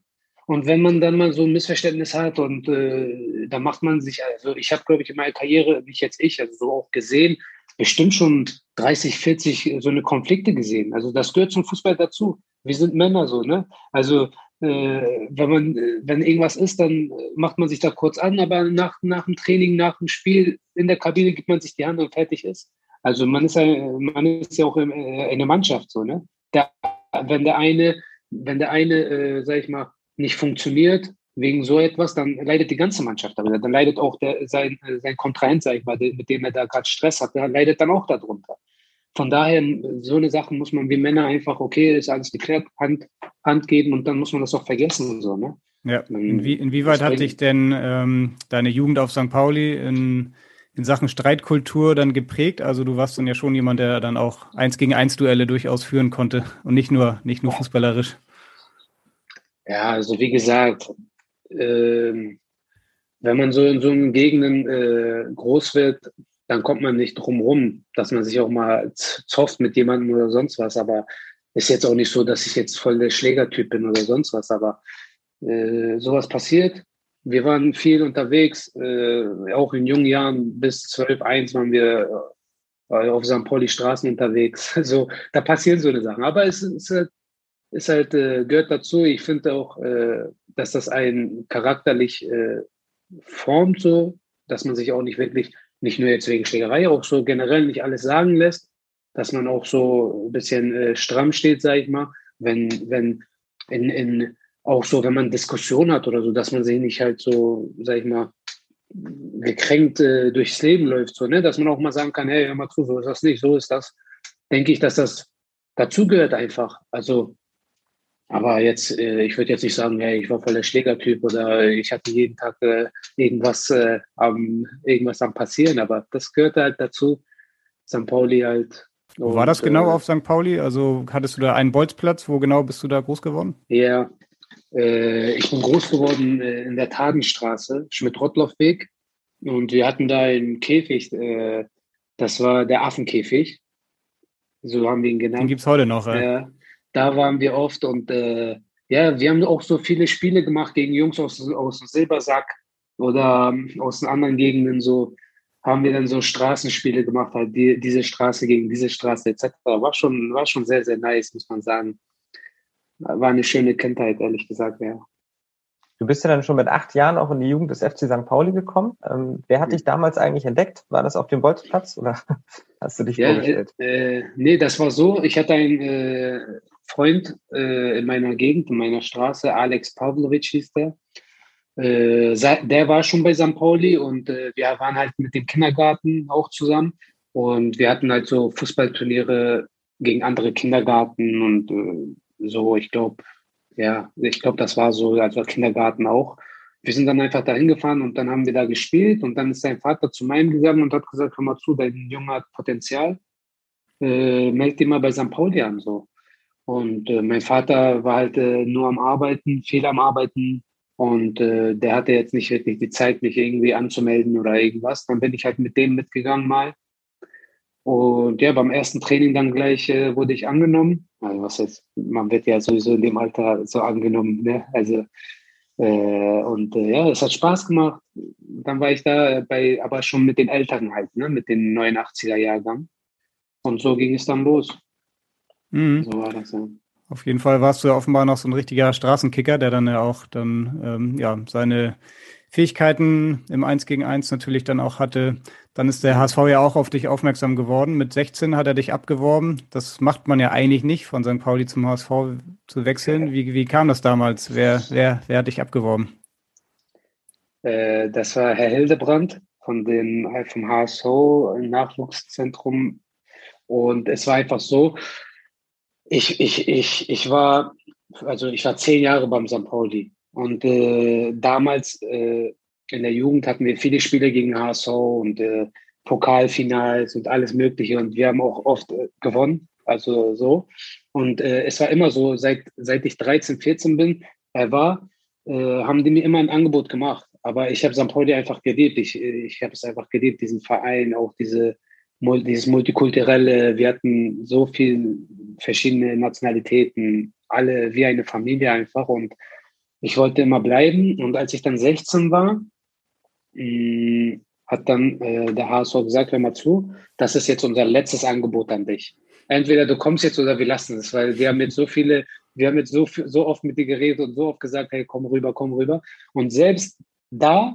Und wenn man dann mal so ein Missverständnis hat und äh, da macht man sich, also ich habe, glaube ich, in meiner Karriere, nicht jetzt ich, also so auch gesehen, bestimmt schon 30, 40 so eine Konflikte gesehen. Also das gehört zum Fußball dazu. Wir sind Männer so, ne? Also wenn man, wenn irgendwas ist, dann macht man sich da kurz an, aber nach, nach dem Training, nach dem Spiel in der Kabine gibt man sich die Hand und fertig ist. Also man ist ja, man ist ja auch in, äh, in der Mannschaft so, ne? Der, wenn der eine, wenn der eine, äh, sag ich mal, nicht funktioniert wegen so etwas, dann leidet die ganze Mannschaft darunter. Dann leidet auch der, sein, sein Kontrahent, sag ich mal, mit dem er da gerade Stress hat, der leidet dann auch darunter. Von daher, so eine Sache muss man wie Männer einfach, okay, ist alles geklärt, Hand, Hand geben und dann muss man das auch vergessen und so, ne? Ja, Inwie inwieweit hat dich denn ähm, deine Jugend auf St. Pauli in, in Sachen Streitkultur dann geprägt? Also du warst dann ja schon jemand, der dann auch eins gegen eins Duelle durchaus führen konnte und nicht nur, nicht nur fußballerisch. Ja, also wie gesagt, äh, wenn man so in so einen Gegenden äh, groß wird, dann kommt man nicht drum rum, dass man sich auch mal zofft mit jemandem oder sonst was. Aber ist jetzt auch nicht so, dass ich jetzt voll der Schlägertyp bin oder sonst was. Aber äh, sowas passiert. Wir waren viel unterwegs, äh, auch in jungen Jahren bis 12, 1 waren wir äh, auf St. Pauli Straßen unterwegs. Also da passieren so eine Sachen. Aber es ist halt, ist halt äh, gehört dazu. Ich finde auch, äh, dass das einen charakterlich äh, formt, so, dass man sich auch nicht wirklich nicht nur jetzt wegen Schlägerei, auch so generell nicht alles sagen lässt, dass man auch so ein bisschen äh, stramm steht, sage ich mal, wenn, wenn in, in, auch so, wenn man Diskussion hat oder so, dass man sich nicht halt so, sag ich mal, gekränkt äh, durchs Leben läuft, so, ne? dass man auch mal sagen kann, hey, hör mal zu, so ist das nicht, so ist das. Denke ich, dass das dazu gehört einfach. Also, aber jetzt, äh, ich würde jetzt nicht sagen, hey, ich war voll der Schlägertyp oder ich hatte jeden Tag äh, irgendwas, äh, am, irgendwas am passieren, aber das gehört halt dazu. St. Pauli halt. Und, war das genau äh, auf St. Pauli? Also hattest du da einen Bolzplatz? Wo genau bist du da groß geworden? Ja, äh, ich bin groß geworden in der Tadenstraße, Schmidt-Rottloff-Weg. Und wir hatten da einen Käfig, äh, das war der Affenkäfig. So haben wir ihn genannt. Den gibt es heute noch, ja. Da waren wir oft und äh, ja, wir haben auch so viele Spiele gemacht gegen Jungs aus, aus dem Silbersack oder ähm, aus den anderen Gegenden so haben wir dann so Straßenspiele gemacht, halt die, diese Straße gegen diese Straße etc. War schon, war schon sehr, sehr nice, muss man sagen. War eine schöne Kindheit, ehrlich gesagt, ja. Du bist ja dann schon mit acht Jahren auch in die Jugend des FC St. Pauli gekommen. Ähm, wer hat dich damals eigentlich entdeckt? War das auf dem Bolzplatz oder hast du dich ja, vorgestellt? Äh, nee, das war so. Ich hatte einen äh, Freund äh, in meiner Gegend, in meiner Straße, Alex Pavlovic hieß der. Äh, der war schon bei St. Pauli und äh, wir waren halt mit dem Kindergarten auch zusammen. Und wir hatten halt so Fußballturniere gegen andere Kindergarten und äh, so, ich glaube, ja, ich glaube, das war so, also Kindergarten auch. Wir sind dann einfach dahin gefahren und dann haben wir da gespielt und dann ist sein Vater zu meinem gegangen und hat gesagt, hör mal zu, dein Junge hat Potenzial, äh, meld dich mal bei St. Pauli an, so. Und äh, mein Vater war halt äh, nur am Arbeiten, viel am Arbeiten und äh, der hatte jetzt nicht wirklich die Zeit, mich irgendwie anzumelden oder irgendwas. Dann bin ich halt mit dem mitgegangen mal und ja, beim ersten Training dann gleich äh, wurde ich angenommen. Also was jetzt, man wird ja sowieso in dem Alter so angenommen, ne? Also äh, und äh, ja, es hat Spaß gemacht. Dann war ich da bei, aber schon mit den Älteren halt, ne? Mit den 89er Jahrgang. Und so ging es dann los. Mhm. So war das ja. Auf jeden Fall warst du ja offenbar noch so ein richtiger Straßenkicker, der dann ja auch dann ähm, ja seine Fähigkeiten im 1 gegen 1 natürlich dann auch hatte. Dann ist der HSV ja auch auf dich aufmerksam geworden. Mit 16 hat er dich abgeworben. Das macht man ja eigentlich nicht, von St. Pauli zum HSV zu wechseln. Wie, wie kam das damals? Wer, wer, wer hat dich abgeworben? Äh, das war Herr Hildebrand von dem, vom HSV Nachwuchszentrum. Und es war einfach so, ich, ich, ich, ich war, also ich war zehn Jahre beim St. Pauli. Und äh, damals äh, in der Jugend hatten wir viele Spiele gegen HSV und äh, Pokalfinals und alles Mögliche. Und wir haben auch oft äh, gewonnen. Also so. Und äh, es war immer so, seit, seit ich 13, 14 bin, er war, äh, haben die mir immer ein Angebot gemacht. Aber ich habe St. Pauli einfach geliebt. Ich, ich habe es einfach geliebt, diesen Verein, auch diese, dieses Multikulturelle. Wir hatten so viele verschiedene Nationalitäten, alle wie eine Familie einfach. Und ich wollte immer bleiben. Und als ich dann 16 war, mh, hat dann äh, der HSV gesagt, hör mal zu, das ist jetzt unser letztes Angebot an dich. Entweder du kommst jetzt oder wir lassen es, weil wir haben jetzt so viele, wir haben jetzt so, so oft mit dir geredet und so oft gesagt, hey, komm rüber, komm rüber. Und selbst da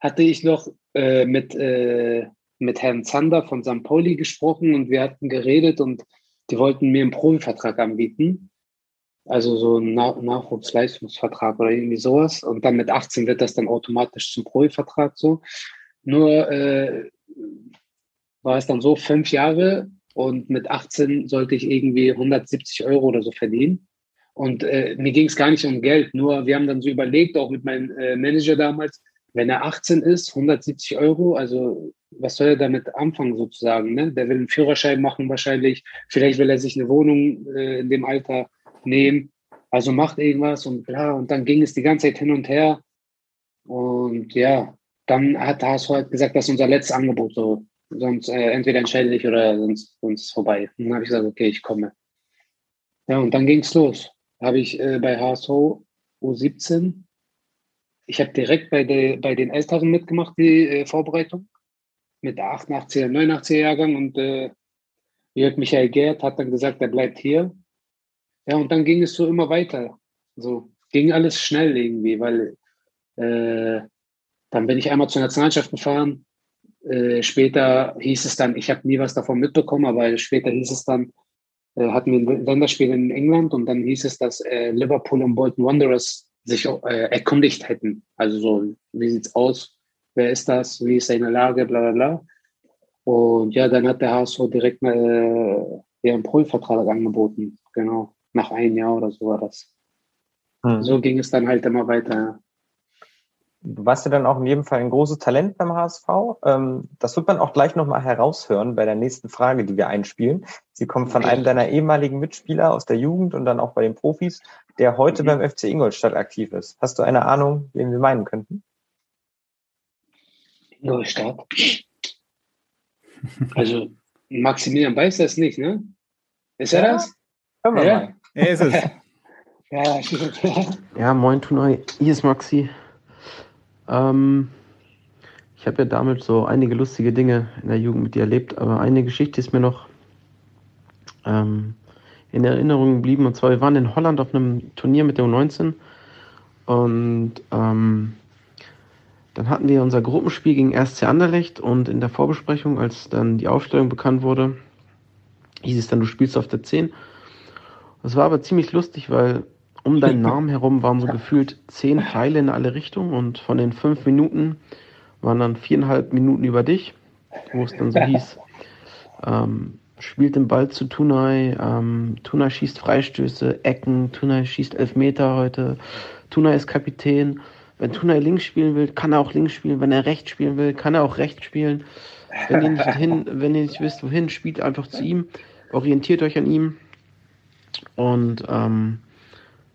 hatte ich noch äh, mit, äh, mit Herrn Zander von St. Pauli gesprochen und wir hatten geredet und die wollten mir einen Profivertrag anbieten. Also so ein Nachwuchsleistungsvertrag oder irgendwie sowas. Und dann mit 18 wird das dann automatisch zum Profivertrag so. Nur äh, war es dann so fünf Jahre und mit 18 sollte ich irgendwie 170 Euro oder so verdienen. Und äh, mir ging es gar nicht um Geld, nur wir haben dann so überlegt, auch mit meinem äh, Manager damals, wenn er 18 ist, 170 Euro, also was soll er damit anfangen sozusagen? Ne? Der will einen Führerschein machen wahrscheinlich, vielleicht will er sich eine Wohnung äh, in dem Alter nehmen. Also macht irgendwas und bla. Und dann ging es die ganze Zeit hin und her. Und ja, dann hat HSV halt gesagt, das ist unser letztes Angebot. So. Sonst äh, entweder entscheide ich oder sonst, sonst vorbei. Und dann habe ich gesagt, okay, ich komme. Ja, und dann ging es los. Habe ich äh, bei HSV U17, ich habe direkt bei, de, bei den Älteren mitgemacht, die äh, Vorbereitung. Mit der 88er, 89er Jahrgang. Und äh, Jörg Michael Gerd hat dann gesagt, er bleibt hier. Ja, und dann ging es so immer weiter. So ging alles schnell irgendwie, weil äh, dann bin ich einmal zur Nationalmannschaft gefahren. Äh, später hieß es dann, ich habe nie was davon mitbekommen, aber später hieß es dann, äh, hatten wir ein Länderspiel in England und dann hieß es, dass äh, Liverpool und Bolton Wanderers sich äh, erkundigt hätten. Also so, wie sieht's aus? Wer ist das? Wie ist seine Lage? Bla bla bla. Und ja, dann hat der HSV direkt mal ja, einen Profivertrag angeboten. Genau. Nach einem Jahr oder so war das. Mhm. So ging es dann halt immer weiter. Du warst ja dann auch in jedem Fall ein großes Talent beim HSV. Ähm, das wird man auch gleich nochmal heraushören bei der nächsten Frage, die wir einspielen. Sie kommt von einem deiner ehemaligen Mitspieler aus der Jugend und dann auch bei den Profis, der heute mhm. beim FC Ingolstadt aktiv ist. Hast du eine Ahnung, wen wir meinen könnten? Ingolstadt. Also Maximilian Beißer ist nicht, ne? Ist er ja, das? Hören wir ja. mal. Er ist es. ja, ja, moin Tunai, hier ist Maxi. Ähm, ich habe ja damit so einige lustige Dinge in der Jugend mit dir erlebt, aber eine Geschichte ist mir noch ähm, in Erinnerung geblieben. Und zwar, wir waren in Holland auf einem Turnier mit der U19 und ähm, dann hatten wir unser Gruppenspiel gegen RSC Anderlecht und in der Vorbesprechung, als dann die Aufstellung bekannt wurde, hieß es dann, du spielst auf der 10. Das war aber ziemlich lustig, weil um deinen Namen herum waren so gefühlt zehn Pfeile in alle Richtungen und von den fünf Minuten waren dann viereinhalb Minuten über dich, wo es dann so hieß, ähm, spielt den Ball zu Tunai, ähm, Tunai schießt Freistöße, Ecken, Tunai schießt Elfmeter heute, Tunai ist Kapitän. Wenn Tunai links spielen will, kann er auch links spielen. Wenn er rechts spielen will, kann er auch rechts spielen. Wenn ihr nicht, hin, wenn ihr nicht wisst, wohin, spielt einfach zu ihm. Orientiert euch an ihm. Und ähm,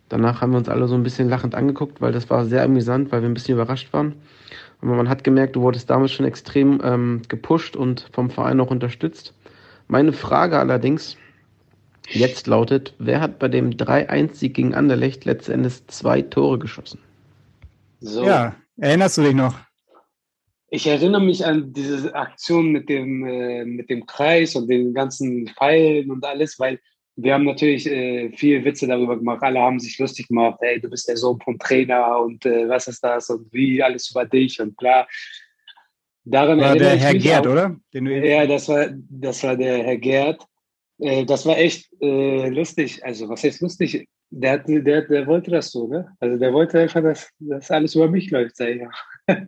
Danach haben wir uns alle so ein bisschen lachend angeguckt, weil das war sehr amüsant, weil wir ein bisschen überrascht waren. Aber man hat gemerkt, du wurdest damals schon extrem ähm, gepusht und vom Verein auch unterstützt. Meine Frage allerdings jetzt lautet, wer hat bei dem 3-1-Sieg gegen Anderlecht letztendlich zwei Tore geschossen? So. Ja, erinnerst du dich noch? Ich erinnere mich an diese Aktion mit dem, äh, mit dem Kreis und den ganzen Pfeilen und alles, weil wir haben natürlich äh, viel Witze darüber gemacht. Alle haben sich lustig gemacht. Ey, du bist der Sohn vom Trainer und äh, was ist das und wie alles über dich und klar. Daran war der Herr Gerd, auch, oder? ja, das war, das war der Herr Gerd. Äh, das war echt äh, lustig. Also, was heißt lustig? Der, der, der wollte das so, ne? Also, der wollte einfach, dass, dass alles über mich läuft, sag ich ja.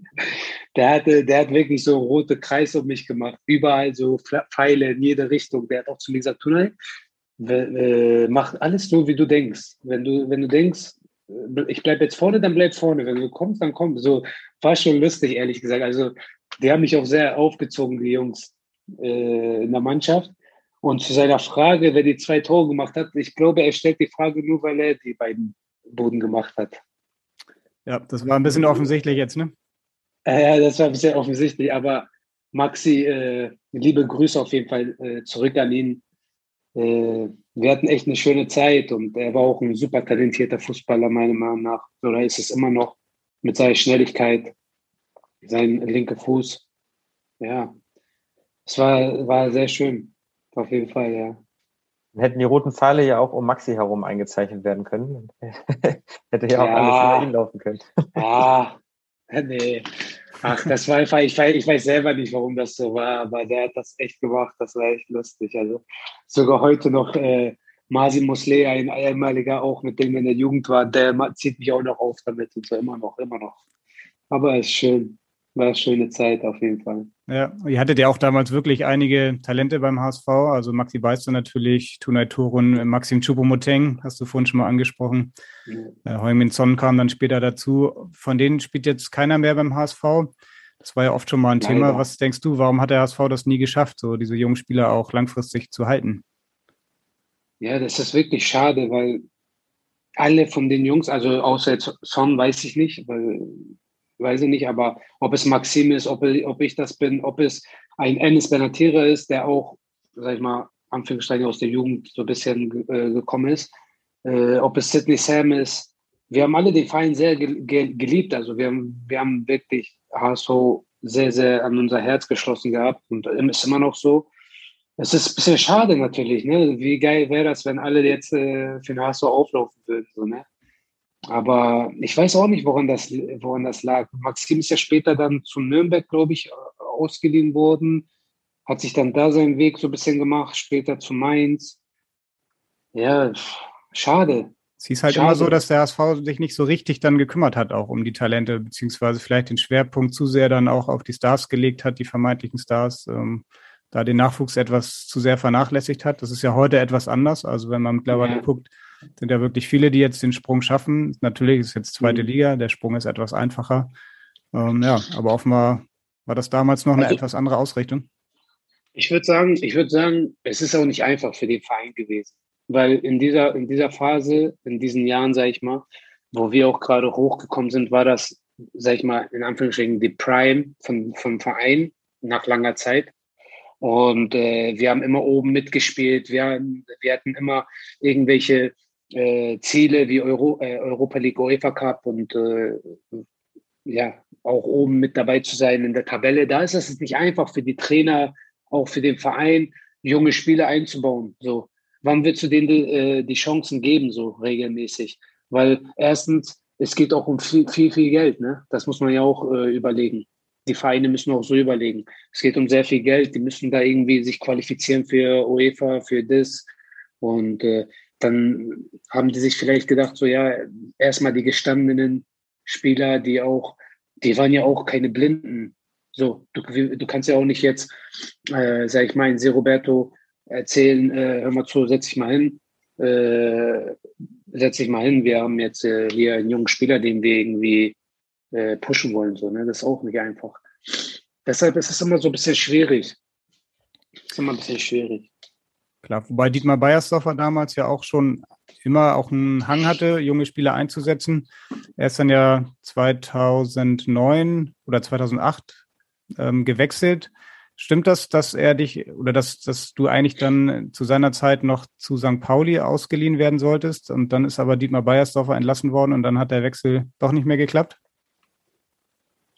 der, hatte, der hat wirklich so rote Kreise um mich gemacht. Überall so Pfeile in jede Richtung. Der hat auch zu mir gesagt, Tunnel, äh, mach alles so, wie du denkst. Wenn du, wenn du denkst, äh, ich bleibe jetzt vorne, dann bleib vorne. Wenn du kommst, dann komm. So war schon lustig, ehrlich gesagt. Also die haben mich auch sehr aufgezogen, die Jungs äh, in der Mannschaft. Und zu seiner Frage, wer die zwei Tore gemacht hat, ich glaube, er stellt die Frage nur, weil er die beiden Boden gemacht hat. Ja, das war ein bisschen offensichtlich jetzt, ne? Ja, das war ein bisschen offensichtlich, aber Maxi, äh, liebe Grüße auf jeden Fall äh, zurück an ihn wir hatten echt eine schöne Zeit und er war auch ein super talentierter Fußballer, meiner Meinung nach. Oder ist es immer noch mit seiner Schnelligkeit, sein linker Fuß. Ja, es war, war sehr schön, auf jeden Fall, ja. Hätten die roten Pfeile ja auch um Maxi herum eingezeichnet werden können. Hätte ja auch ja, alles über ihn laufen können. Ah, nee. Ach, das war einfach, ich weiß, ich weiß selber nicht, warum das so war, aber der hat das echt gemacht, das war echt lustig. Also sogar heute noch äh, Masi Mosley, ein ehemaliger auch, mit dem in der Jugend war, der zieht mich auch noch auf damit und so immer noch, immer noch. Aber es ist schön. War eine schöne Zeit auf jeden Fall. Ja, ihr hattet ja auch damals wirklich einige Talente beim HSV. Also Maxi Beister natürlich, Tunai Turun, Maxim Chupomoteng, hast du vorhin schon mal angesprochen. Ja. Äh, Heumin Son kam dann später dazu. Von denen spielt jetzt keiner mehr beim HSV. Das war ja oft schon mal ein Leider. Thema. Was denkst du, warum hat der HSV das nie geschafft, so diese jungen Spieler auch langfristig zu halten? Ja, das ist wirklich schade, weil alle von den Jungs, also außer jetzt Son weiß ich nicht, weil weiß ich nicht, aber ob es Maxim ist, ob, ob ich das bin, ob es ein Ennis Benatira ist, der auch, sag ich mal, Anführungsstrichen aus der Jugend so ein bisschen äh, gekommen ist, äh, ob es Sidney Sam ist. Wir haben alle den Verein sehr ge ge geliebt, also wir haben, wir haben wirklich HSV sehr, sehr an unser Herz geschlossen gehabt und ist immer noch so. Es ist ein bisschen schade natürlich, ne? Wie geil wäre das, wenn alle jetzt äh, für den HSV auflaufen würden, so, ne? Aber ich weiß auch nicht, woran das, woran das lag. Maxim ist ja später dann zu Nürnberg, glaube ich, ausgeliehen worden, hat sich dann da seinen Weg so ein bisschen gemacht, später zu Mainz. Ja, schade. Es hieß halt Schade. immer so, dass der HSV sich nicht so richtig dann gekümmert hat, auch um die Talente, beziehungsweise vielleicht den Schwerpunkt zu sehr dann auch auf die Stars gelegt hat, die vermeintlichen Stars. Ähm, da den Nachwuchs etwas zu sehr vernachlässigt hat. Das ist ja heute etwas anders. Also wenn man mittlerweile ja. guckt, sind ja wirklich viele, die jetzt den Sprung schaffen. Natürlich ist jetzt zweite mhm. Liga, der Sprung ist etwas einfacher. Ähm, ja, aber offenbar war das damals noch eine also, etwas andere Ausrichtung. Ich würde sagen, ich würde sagen, es ist auch nicht einfach für den Verein gewesen, weil in dieser in dieser Phase, in diesen Jahren, sage ich mal, wo wir auch gerade hochgekommen sind, war das, sage ich mal, in Anführungsstrichen die Prime von vom Verein nach langer Zeit. Und äh, wir haben immer oben mitgespielt. Wir, wir hatten immer irgendwelche äh, Ziele wie Euro, äh, Europa League, UEFA Cup und äh, ja, auch oben mit dabei zu sein in der Tabelle. Da ist es nicht einfach für die Trainer, auch für den Verein, junge Spieler einzubauen. So, wann willst du denen die, äh, die Chancen geben, so regelmäßig? Weil erstens, es geht auch um viel, viel, viel Geld. Ne? Das muss man ja auch äh, überlegen. Die Vereine müssen auch so überlegen. Es geht um sehr viel Geld. Die müssen da irgendwie sich qualifizieren für UEFA, für das. Und äh, dann haben die sich vielleicht gedacht, so ja, erstmal die gestandenen Spieler, die auch, die waren ja auch keine Blinden. So, du, du kannst ja auch nicht jetzt, äh, sag ich mal, in Se Roberto erzählen, äh, hör mal zu, setz dich mal hin, äh, setz dich mal hin, wir haben jetzt äh, hier einen jungen Spieler, den wir irgendwie äh, pushen wollen, so, ne? Das ist auch nicht einfach. Deshalb ist es immer so ein bisschen schwierig. Ist immer ein bisschen schwierig. Klar, wobei Dietmar Beiersdorfer damals ja auch schon immer auch einen Hang hatte, junge Spieler einzusetzen. Er ist dann ja 2009 oder 2008 ähm, gewechselt. Stimmt das, dass er dich oder dass, dass du eigentlich dann zu seiner Zeit noch zu St. Pauli ausgeliehen werden solltest und dann ist aber Dietmar Beiersdorfer entlassen worden und dann hat der Wechsel doch nicht mehr geklappt?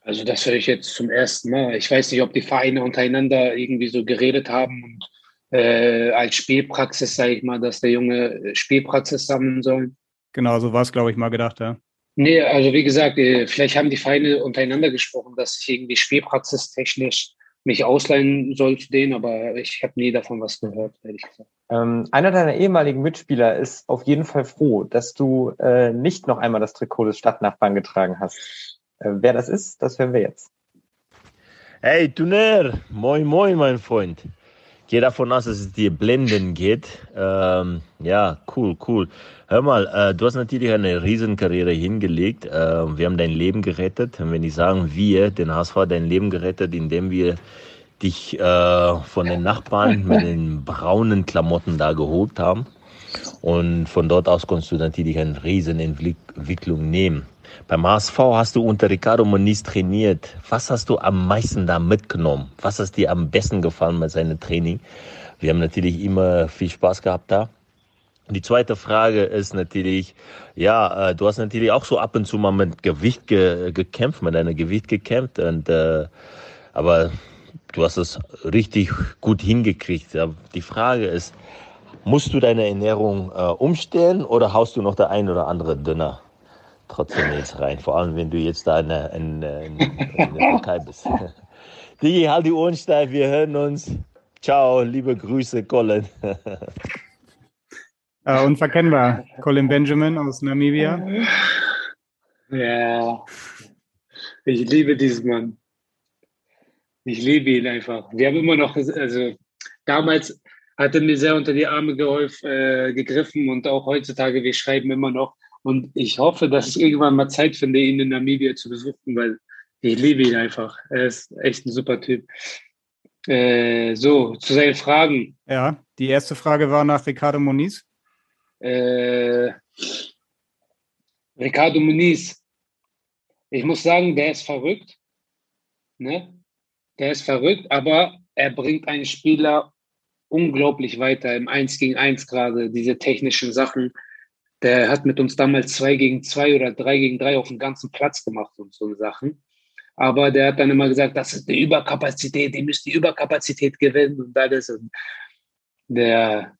Also das höre ich jetzt zum ersten Mal. Ich weiß nicht, ob die Vereine untereinander irgendwie so geredet haben und äh, als Spielpraxis, sage ich mal, dass der Junge Spielpraxis sammeln soll. Genau, so war es, glaube ich, mal gedacht, ja. Nee, also wie gesagt, äh, vielleicht haben die Vereine untereinander gesprochen, dass ich irgendwie spielpraxistechnisch mich ausleihen soll zu denen, aber ich habe nie davon was gehört, ehrlich gesagt. Ähm, einer deiner ehemaligen Mitspieler ist auf jeden Fall froh, dass du äh, nicht noch einmal das Trikot des Stadtnachbarn getragen hast. Äh, wer das ist, das hören wir jetzt. Hey, Tuner, moin, moin, mein Freund gehe davon aus, dass es dir blenden geht. Ähm, ja, cool, cool. Hör mal, äh, du hast natürlich eine Riesenkarriere hingelegt. Äh, wir haben dein Leben gerettet. Und wenn ich sagen wir, den HSV dein Leben gerettet, indem wir dich äh, von den Nachbarn mit den braunen Klamotten da geholt haben. Und von dort aus konntest du natürlich eine Riesenentwicklung nehmen. Beim HSV hast du unter Ricardo Moniz trainiert. Was hast du am meisten da mitgenommen? Was hast dir am besten gefallen bei seinem Training? Wir haben natürlich immer viel Spaß gehabt da. Die zweite Frage ist natürlich, ja, äh, du hast natürlich auch so ab und zu mal mit Gewicht ge gekämpft, mit deinem Gewicht gekämpft, und, äh, aber du hast es richtig gut hingekriegt. Die Frage ist, musst du deine Ernährung äh, umstellen oder haust du noch der ein oder andere Dünner trotzdem jetzt rein. Vor allem, wenn du jetzt da in, in, in, in der Türkei bist. Digi, halt die Ohren steif, wir hören uns. Ciao, liebe Grüße, Colin. uh, unverkennbar, Colin Benjamin aus Namibia. Ja, ich liebe diesen Mann. Ich liebe ihn einfach. Wir haben immer noch, also damals hat er mir sehr unter die Arme geholfen, äh, gegriffen und auch heutzutage, wir schreiben immer noch. Und ich hoffe, dass ich irgendwann mal Zeit finde, ihn in Namibia zu besuchen, weil ich liebe ihn einfach. Er ist echt ein super Typ. Äh, so, zu seinen Fragen. Ja, die erste Frage war nach Ricardo Moniz. Äh, Ricardo Moniz. Ich muss sagen, der ist verrückt. Ne? Der ist verrückt, aber er bringt einen Spieler unglaublich weiter im 1 gegen 1 gerade, diese technischen Sachen. Der hat mit uns damals zwei gegen zwei oder drei gegen drei auf dem ganzen Platz gemacht und so Sachen. Aber der hat dann immer gesagt, das ist eine Überkapazität, die müsst die Überkapazität gewinnen und alles. Und der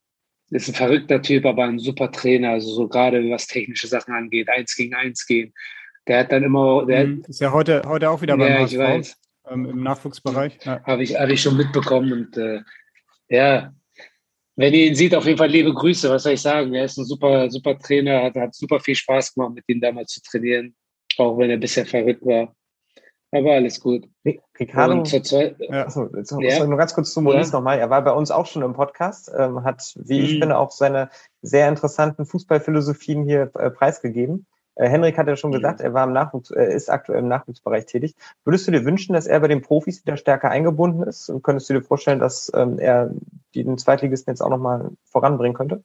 ist ein verrückter Typ, aber ein super Trainer, also so gerade was technische Sachen angeht, eins gegen eins gehen. Der hat dann immer. Mhm. ist ja heute, heute auch wieder beim ja, HSV, ich weiß. Ähm, im Nachwuchsbereich. Ja. Habe ich, hab ich schon mitbekommen und äh, ja, wenn ihr ihn seht, auf jeden Fall liebe Grüße. Was soll ich sagen? Er ist ein super, super Trainer, hat, hat super viel Spaß gemacht, mit ihm damals zu trainieren, auch wenn er bisher verrückt war. Aber alles gut. Ricardo, und zur Zeit, ja. achso, jetzt, ja. nur ganz kurz zu Moniz ja. nochmal. Er war bei uns auch schon im Podcast, ähm, hat, wie mhm. ich finde, auch seine sehr interessanten Fußballphilosophien hier äh, preisgegeben. Äh, Henrik hat ja schon mhm. gesagt, er war im Nachwuchs, er ist aktuell im Nachwuchsbereich tätig. Würdest du dir wünschen, dass er bei den Profis wieder stärker eingebunden ist? Und könntest du dir vorstellen, dass ähm, er den Zweitligisten jetzt auch nochmal voranbringen könnte?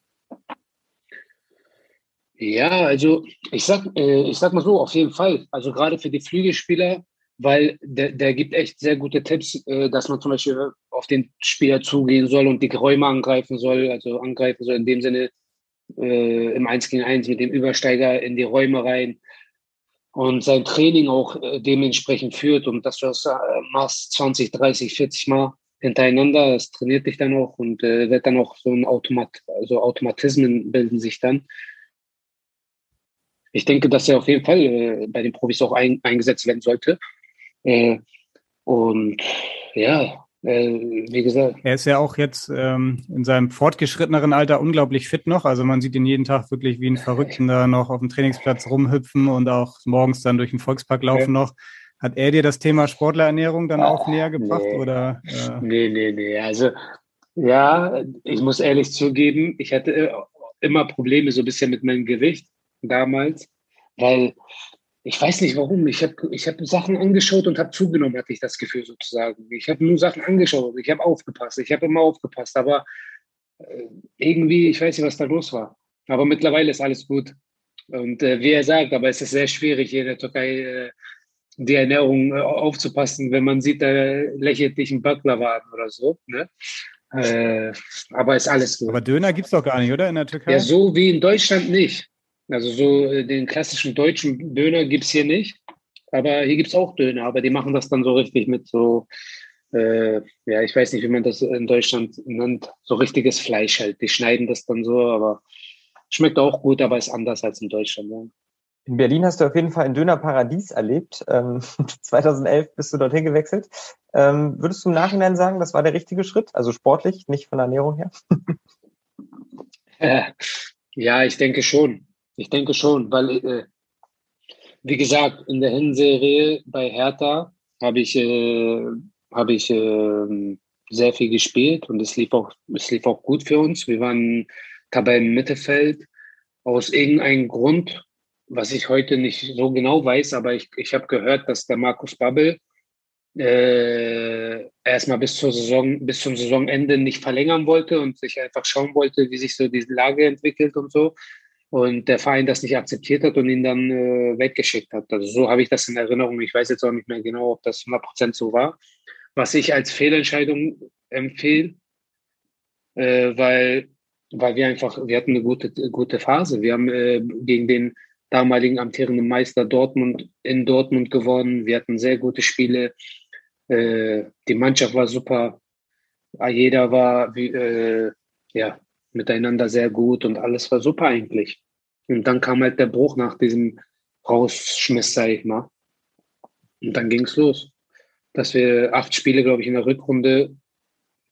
Ja, also ich sag, äh, ich sag mal so, auf jeden Fall. Also gerade für die Flügelspieler weil der, der gibt echt sehr gute Tipps, äh, dass man zum Beispiel auf den Spieler zugehen soll und die Räume angreifen soll, also angreifen soll in dem Sinne äh, im 1 gegen 1 mit dem Übersteiger in die Räume rein und sein Training auch äh, dementsprechend führt und dass du das machst 20, 30, 40 Mal hintereinander, das trainiert dich dann auch und äh, wird dann auch so ein Automat, also Automatismen bilden sich dann. Ich denke, dass er auf jeden Fall äh, bei den Profis auch ein, eingesetzt werden sollte. Äh, und ja, äh, wie gesagt. Er ist ja auch jetzt ähm, in seinem fortgeschritteneren Alter unglaublich fit noch. Also man sieht ihn jeden Tag wirklich wie ein Verrückter da noch auf dem Trainingsplatz rumhüpfen und auch morgens dann durch den Volkspark laufen ja. noch. Hat er dir das Thema Sportlerernährung dann auch näher gebracht? Nee. Oder, äh? nee, nee, nee. Also ja, ich muss ehrlich zugeben, ich hatte äh, immer Probleme so ein bisschen mit meinem Gewicht damals, weil ich weiß nicht warum. Ich habe ich hab Sachen angeschaut und habe zugenommen, hatte ich das Gefühl sozusagen. Ich habe nur Sachen angeschaut, ich habe aufgepasst, ich habe immer aufgepasst, aber äh, irgendwie, ich weiß nicht, was da los war. Aber mittlerweile ist alles gut. Und äh, wie er sagt, aber es ist sehr schwierig, hier in der Türkei äh, die Ernährung äh, aufzupassen, wenn man sieht, da lächelt dich ein Baklava an oder so. Ne? Äh, aber ist alles gut. Aber Döner gibt es doch gar nicht, oder? In der Türkei? Ja, so wie in Deutschland nicht. Also so äh, den klassischen deutschen Döner gibt es hier nicht. Aber hier gibt es auch Döner, aber die machen das dann so richtig mit so, äh, ja, ich weiß nicht, wie man das in Deutschland nennt, so richtiges Fleisch halt. Die schneiden das dann so, aber schmeckt auch gut, aber ist anders als in Deutschland. Ja. In Berlin hast du auf jeden Fall ein Dönerparadies erlebt. Ähm, 2011 bist du dorthin gewechselt. Ähm, würdest du im Nachhinein sagen, das war der richtige Schritt? Also sportlich, nicht von der Ernährung her? ja, ich denke schon. Ich denke schon, weil, äh, wie gesagt, in der Hinserie bei Hertha habe ich, äh, hab ich äh, sehr viel gespielt und es lief, auch, es lief auch gut für uns. Wir waren Tabellen-Mittelfeld. Aus irgendeinem Grund, was ich heute nicht so genau weiß, aber ich, ich habe gehört, dass der Markus Babbel äh, erstmal bis zur Saison, bis zum Saisonende nicht verlängern wollte und sich einfach schauen wollte, wie sich so diese Lage entwickelt und so und der Verein das nicht akzeptiert hat und ihn dann äh, weggeschickt hat. Also so habe ich das in Erinnerung. Ich weiß jetzt auch nicht mehr genau, ob das 100% so war. Was ich als Fehlentscheidung empfehle, äh, weil, weil wir einfach, wir hatten eine gute, gute Phase. Wir haben äh, gegen den damaligen amtierenden Meister Dortmund in Dortmund gewonnen. Wir hatten sehr gute Spiele. Äh, die Mannschaft war super. Jeder war, äh, ja, miteinander sehr gut und alles war super eigentlich. Und dann kam halt der Bruch nach diesem Rausschmiss, sag ich mal. Und dann ging es los, dass wir acht Spiele, glaube ich, in der Rückrunde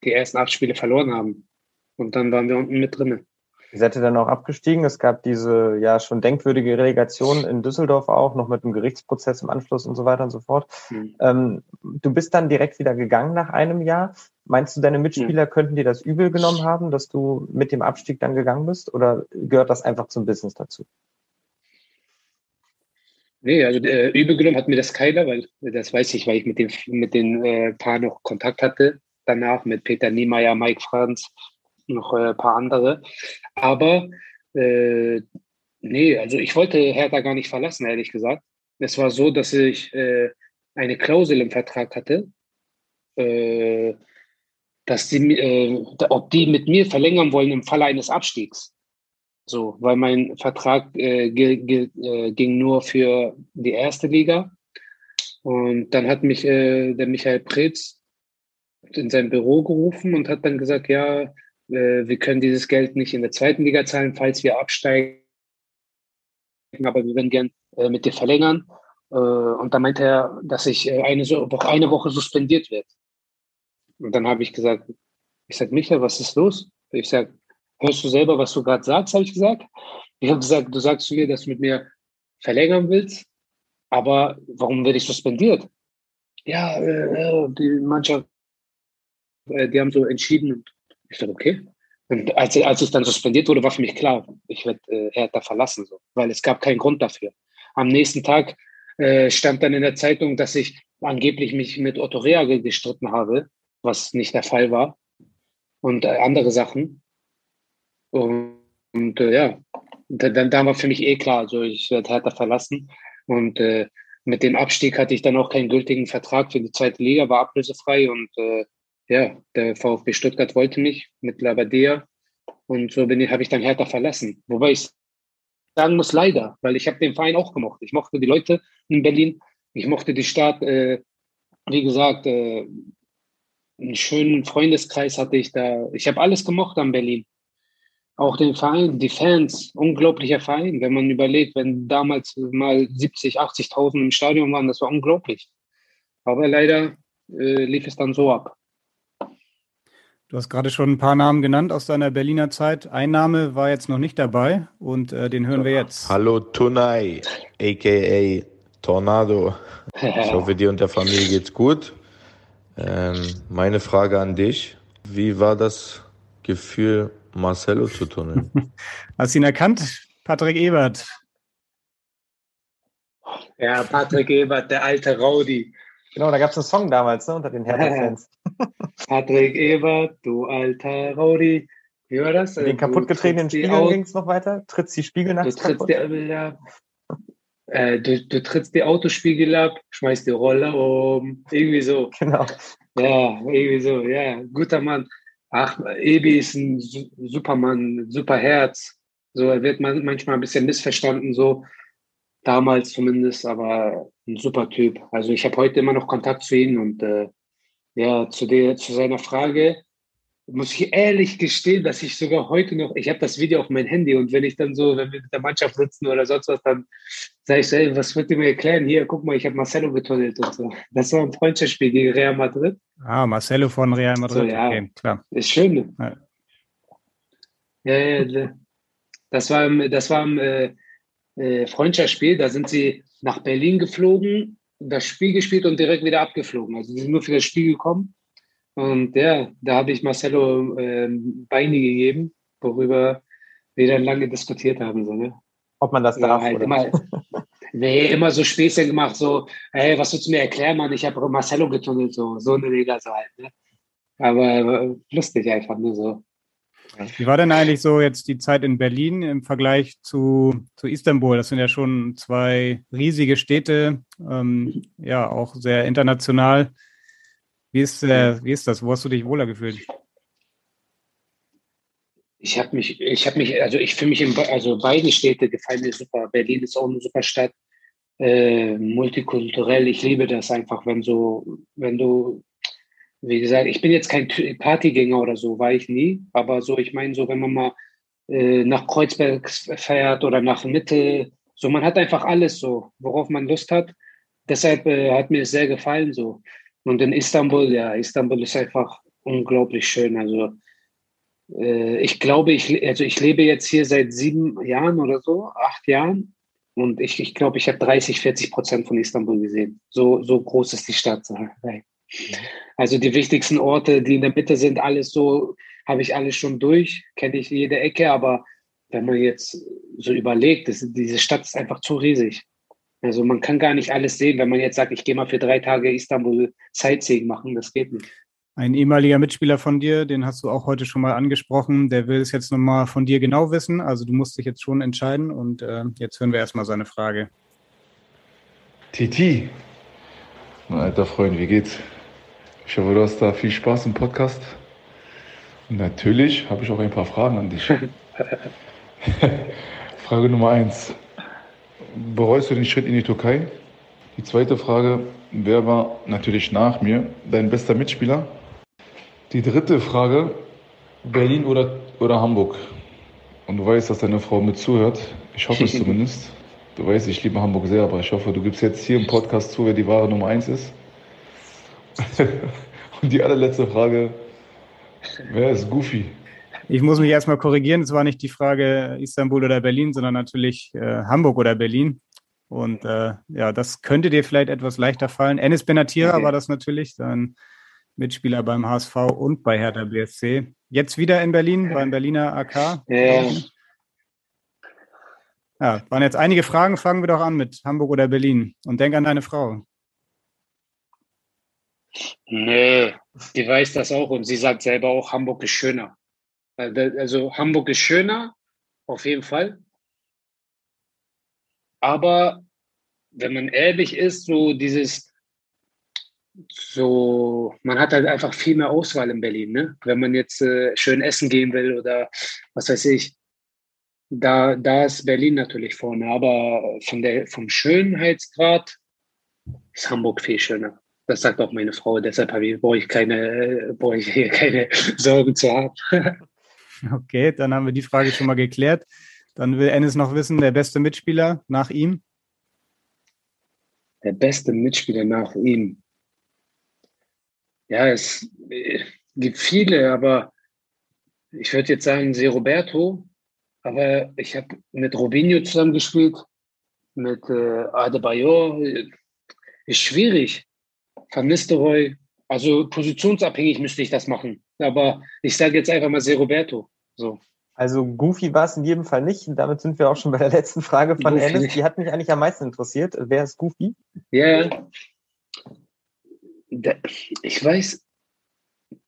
die ersten acht Spiele verloren haben. Und dann waren wir unten mit drinnen. Ihr seid ihr dann auch abgestiegen. Es gab diese ja schon denkwürdige Relegation in Düsseldorf auch, noch mit einem Gerichtsprozess im Anschluss und so weiter und so fort. Mhm. Ähm, du bist dann direkt wieder gegangen nach einem Jahr. Meinst du, deine Mitspieler mhm. könnten dir das übel genommen haben, dass du mit dem Abstieg dann gegangen bist? Oder gehört das einfach zum Business dazu? Nee, also äh, übel genommen hat mir das keiner, weil das weiß ich, weil ich mit den, mit den äh, Paar noch Kontakt hatte danach, mit Peter Niemeyer, Mike Franz, noch ein äh, paar andere. Aber äh, nee, also ich wollte Hertha gar nicht verlassen, ehrlich gesagt. Es war so, dass ich äh, eine Klausel im Vertrag hatte, äh, dass die, äh, ob die mit mir verlängern wollen im Falle eines Abstiegs. So, weil mein Vertrag äh, ging nur für die erste Liga. Und dann hat mich der Michael Preetz in sein Büro gerufen und hat dann gesagt, ja, wir können dieses Geld nicht in der zweiten Liga zahlen, falls wir absteigen, aber wir würden gern äh, mit dir verlängern. Äh, und da meinte er, dass ich eine Woche, eine Woche suspendiert werde. Und dann habe ich gesagt, ich sage, Michael, was ist los? Ich sage, hörst du selber, was du gerade sagst, habe ich gesagt. Ich habe gesagt, du sagst zu mir, dass du mit mir verlängern willst, aber warum werde ich suspendiert? ja, äh, die Mannschaft, äh, die haben so entschieden. Und ich dachte, okay. Und als, als ich dann suspendiert wurde, war für mich klar, ich werde äh, Hertha verlassen, so, weil es gab keinen Grund dafür. Am nächsten Tag äh, stand dann in der Zeitung, dass ich angeblich mich mit Otto Rea gestritten habe, was nicht der Fall war. Und äh, andere Sachen. Und, und äh, ja, dann, dann war für mich eh klar, also ich werde Hertha verlassen. Und äh, mit dem Abstieg hatte ich dann auch keinen gültigen Vertrag für die zweite Liga, war ablösefrei und äh, ja, der VfB Stuttgart wollte mich mit Labadia und so bin ich, habe ich dann Hertha verlassen. Wobei ich sagen muss, leider, weil ich habe den Verein auch gemocht. Ich mochte die Leute in Berlin, ich mochte die Stadt, äh, wie gesagt, äh, einen schönen Freundeskreis hatte ich da. Ich habe alles gemocht an Berlin. Auch den Verein, die Fans, unglaublicher Verein. Wenn man überlegt, wenn damals mal 70, 80.000 im Stadion waren, das war unglaublich. Aber leider äh, lief es dann so ab. Du hast gerade schon ein paar Namen genannt aus deiner Berliner Zeit. Ein Name war jetzt noch nicht dabei und äh, den hören wir jetzt. Hallo Tunai, aka Tornado. Ich hoffe, dir und der Familie geht's gut. Ähm, meine Frage an dich: Wie war das Gefühl, Marcelo zu tunneln? Hast du ihn erkannt? Patrick Ebert. Ja, Patrick Ebert, der alte Rowdy. Genau, da gab es einen Song damals ne, unter den Hertha-Fans. Patrick Ebert, du alter Rowdy. Wie war das? Den kaputtgetretenen Spiegel ging es noch weiter? Trittst die Spiegel nachts du kaputt? Die, ja, äh, du, du trittst die Autospiegel ab, schmeißt die Roller um. Irgendwie so. Genau. Ja, irgendwie so. Ja, guter Mann. Ach, Ebi ist ein Supermann, super Herz. So, er wird man manchmal ein bisschen missverstanden, so damals zumindest, aber ein super Typ. Also ich habe heute immer noch Kontakt zu ihm und äh, ja, zu der, zu seiner Frage muss ich ehrlich gestehen, dass ich sogar heute noch, ich habe das Video auf mein Handy und wenn ich dann so, wenn wir mit der Mannschaft sitzen oder sonst was, dann sage ich so, ey, was wollt ihr mir erklären? Hier, guck mal, ich habe Marcelo getunnelt und so. Das war ein Freundschaftsspiel gegen Real Madrid. Ah, Marcelo von Real Madrid, so, ja, okay, klar. Ist schön. Ja, ja, ja das war, das war im äh, äh, Freundschaftsspiel, da sind sie nach Berlin geflogen, das Spiel gespielt und direkt wieder abgeflogen. Also sie sind nur für das Spiel gekommen. Und ja, da habe ich Marcelo äh, Beine gegeben, worüber wir dann lange diskutiert haben. So, ne? Ob man das darf. Ja, halt immer, nee, immer so Späße gemacht, so, hey, was willst du mir erklären, Mann? Ich habe Marcelo getunnelt, so, so eine Liga so halt. Ne? Aber lustig einfach nur so. Wie war denn eigentlich so jetzt die Zeit in Berlin im Vergleich zu, zu Istanbul? Das sind ja schon zwei riesige Städte, ähm, ja, auch sehr international. Wie ist, äh, wie ist das? Wo hast du dich wohler gefühlt? Ich habe mich, ich habe mich, also ich fühle mich in, also beide Städte gefallen mir super. Berlin ist auch eine super Stadt, äh, multikulturell. Ich liebe das einfach, wenn so, wenn du wie gesagt, ich bin jetzt kein Partygänger oder so, war ich nie. Aber so, ich meine, so, wenn man mal äh, nach Kreuzberg fährt oder nach Mitte, so, man hat einfach alles so, worauf man Lust hat. Deshalb äh, hat mir es sehr gefallen so. Und in Istanbul, ja, Istanbul ist einfach unglaublich schön. Also äh, ich glaube, ich, also ich lebe jetzt hier seit sieben Jahren oder so, acht Jahren. Und ich, ich glaube, ich habe 30, 40 Prozent von Istanbul gesehen. So, so groß ist die Stadt. Also die wichtigsten Orte, die in der Mitte sind, alles so, habe ich alles schon durch, kenne ich jede Ecke, aber wenn man jetzt so überlegt, das, diese Stadt ist einfach zu riesig. Also man kann gar nicht alles sehen, wenn man jetzt sagt, ich gehe mal für drei Tage Istanbul Sightseeing machen, das geht nicht. Ein ehemaliger Mitspieler von dir, den hast du auch heute schon mal angesprochen, der will es jetzt nochmal von dir genau wissen. Also du musst dich jetzt schon entscheiden und äh, jetzt hören wir erstmal seine Frage. Titi, mein alter Freund, wie geht's? Ich hoffe, du hast da viel Spaß im Podcast. Und natürlich habe ich auch ein paar Fragen an dich. Frage Nummer eins. Bereust du den Schritt in die Türkei? Die zweite Frage, wer war natürlich nach mir dein bester Mitspieler? Die dritte Frage, Berlin oder, oder Hamburg? Und du weißt, dass deine Frau mit zuhört. Ich hoffe es zumindest. Du weißt, ich liebe Hamburg sehr, aber ich hoffe, du gibst jetzt hier im Podcast zu, wer die wahre Nummer eins ist. Und die allerletzte Frage, wer ist Goofy? Ich muss mich erstmal korrigieren, es war nicht die Frage Istanbul oder Berlin, sondern natürlich äh, Hamburg oder Berlin. Und äh, ja, das könnte dir vielleicht etwas leichter fallen. Enes Benatira okay. war das natürlich, sein Mitspieler beim HSV und bei Hertha BSC. Jetzt wieder in Berlin, beim Berliner AK. Ja. ja, waren jetzt einige Fragen. Fangen wir doch an mit Hamburg oder Berlin. Und denk an deine Frau. Nö, die weiß das auch und sie sagt selber auch, Hamburg ist schöner. Also Hamburg ist schöner, auf jeden Fall. Aber wenn man ehrlich ist, so dieses, so, man hat halt einfach viel mehr Auswahl in Berlin, ne? Wenn man jetzt äh, schön essen gehen will oder was weiß ich, da, da ist Berlin natürlich vorne. Aber von der, vom Schönheitsgrad ist Hamburg viel schöner. Das sagt auch meine Frau, deshalb brauche ich keine, brauche ich hier keine Sorgen zu haben. Okay, dann haben wir die Frage schon mal geklärt. Dann will Ennis noch wissen, der beste Mitspieler nach ihm? Der beste Mitspieler nach ihm. Ja, es äh, gibt viele, aber ich würde jetzt sagen, Se Roberto. Aber ich habe mit Robinho zusammengespielt, mit äh, Adebayor. Ist schwierig. Van Nistelrooy. Also positionsabhängig müsste ich das machen. Aber ich sage jetzt einfach mal Se Roberto. So. Also Goofy war es in jedem Fall nicht. Und damit sind wir auch schon bei der letzten Frage von Goofy. Alice. Die hat mich eigentlich am meisten interessiert. Wer ist Goofy? Ja, ich weiß,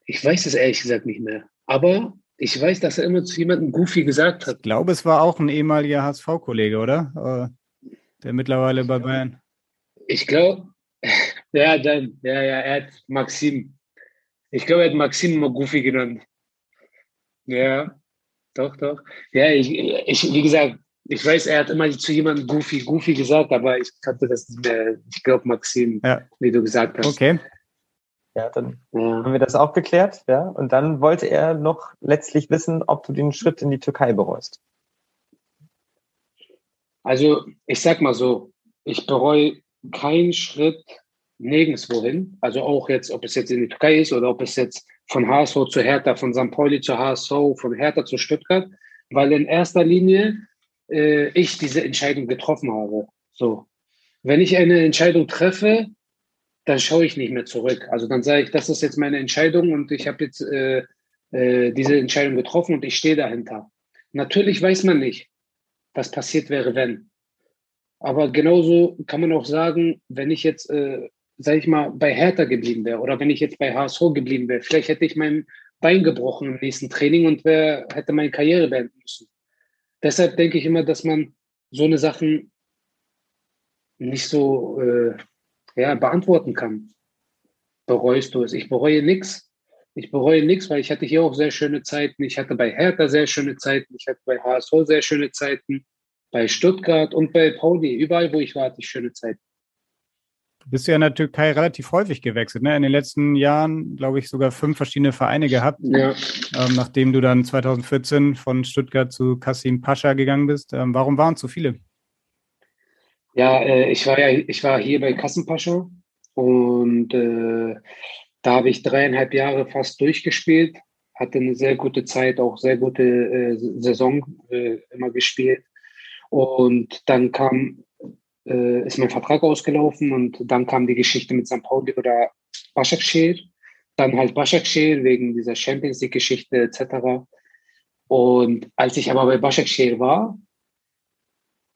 ich weiß es ehrlich gesagt nicht mehr. Aber ich weiß, dass er immer zu jemandem Goofy gesagt hat. Ich glaube, es war auch ein ehemaliger HSV-Kollege, oder? Äh, der mittlerweile bei Bayern. Ich glaube, ja, dann, ja, ja, er hat Maxim. Ich glaube, er hat Maxim immer Goofy genannt. Ja, doch, doch. Ja, ich, ich, wie gesagt, ich weiß, er hat immer zu jemandem Goofy, Goofy gesagt, aber ich kannte das nicht mehr. Ich glaube, Maxim, ja. wie du gesagt hast. Okay. Ja, dann ja. haben wir das auch geklärt, ja. Und dann wollte er noch letztlich wissen, ob du den Schritt in die Türkei bereust. Also, ich sag mal so, ich bereue keinen Schritt nirgendwo hin. Also auch jetzt, ob es jetzt in die Türkei ist oder ob es jetzt von HSV zu Hertha, von St. Pauli zu HSV, von Hertha zu Stuttgart, weil in erster Linie äh, ich diese Entscheidung getroffen habe. So. Wenn ich eine Entscheidung treffe, dann schaue ich nicht mehr zurück. Also dann sage ich, das ist jetzt meine Entscheidung und ich habe jetzt äh, äh, diese Entscheidung getroffen und ich stehe dahinter. Natürlich weiß man nicht, was passiert wäre, wenn. Aber genauso kann man auch sagen, wenn ich jetzt äh, sag ich mal, bei Hertha geblieben wäre oder wenn ich jetzt bei HSV geblieben wäre, vielleicht hätte ich mein Bein gebrochen im nächsten Training und wär, hätte meine Karriere beenden müssen. Deshalb denke ich immer, dass man so eine Sachen nicht so äh, ja, beantworten kann. Bereust du es? Ich bereue nichts. Ich bereue nichts, weil ich hatte hier auch sehr schöne Zeiten. Ich hatte bei Hertha sehr schöne Zeiten. Ich hatte bei HSV sehr schöne Zeiten. Bei Stuttgart und bei Pauli. Überall, wo ich war, hatte ich schöne Zeiten. Du bist ja in der Türkei relativ häufig gewechselt. Ne? In den letzten Jahren, glaube ich, sogar fünf verschiedene Vereine gehabt. Ja. Ähm, nachdem du dann 2014 von Stuttgart zu Kasim Pascha gegangen bist. Ähm, warum waren es so viele? Ja, äh, ich, war ja ich war hier bei Kasim Pascha und äh, da habe ich dreieinhalb Jahre fast durchgespielt. Hatte eine sehr gute Zeit, auch sehr gute äh, Saison äh, immer gespielt. Und dann kam äh, ist mein Vertrag ausgelaufen und dann kam die Geschichte mit St. Pauli oder Başakşehir. Dann halt Başakşehir wegen dieser Champions League-Geschichte etc. Und als ich aber bei Başakşehir war,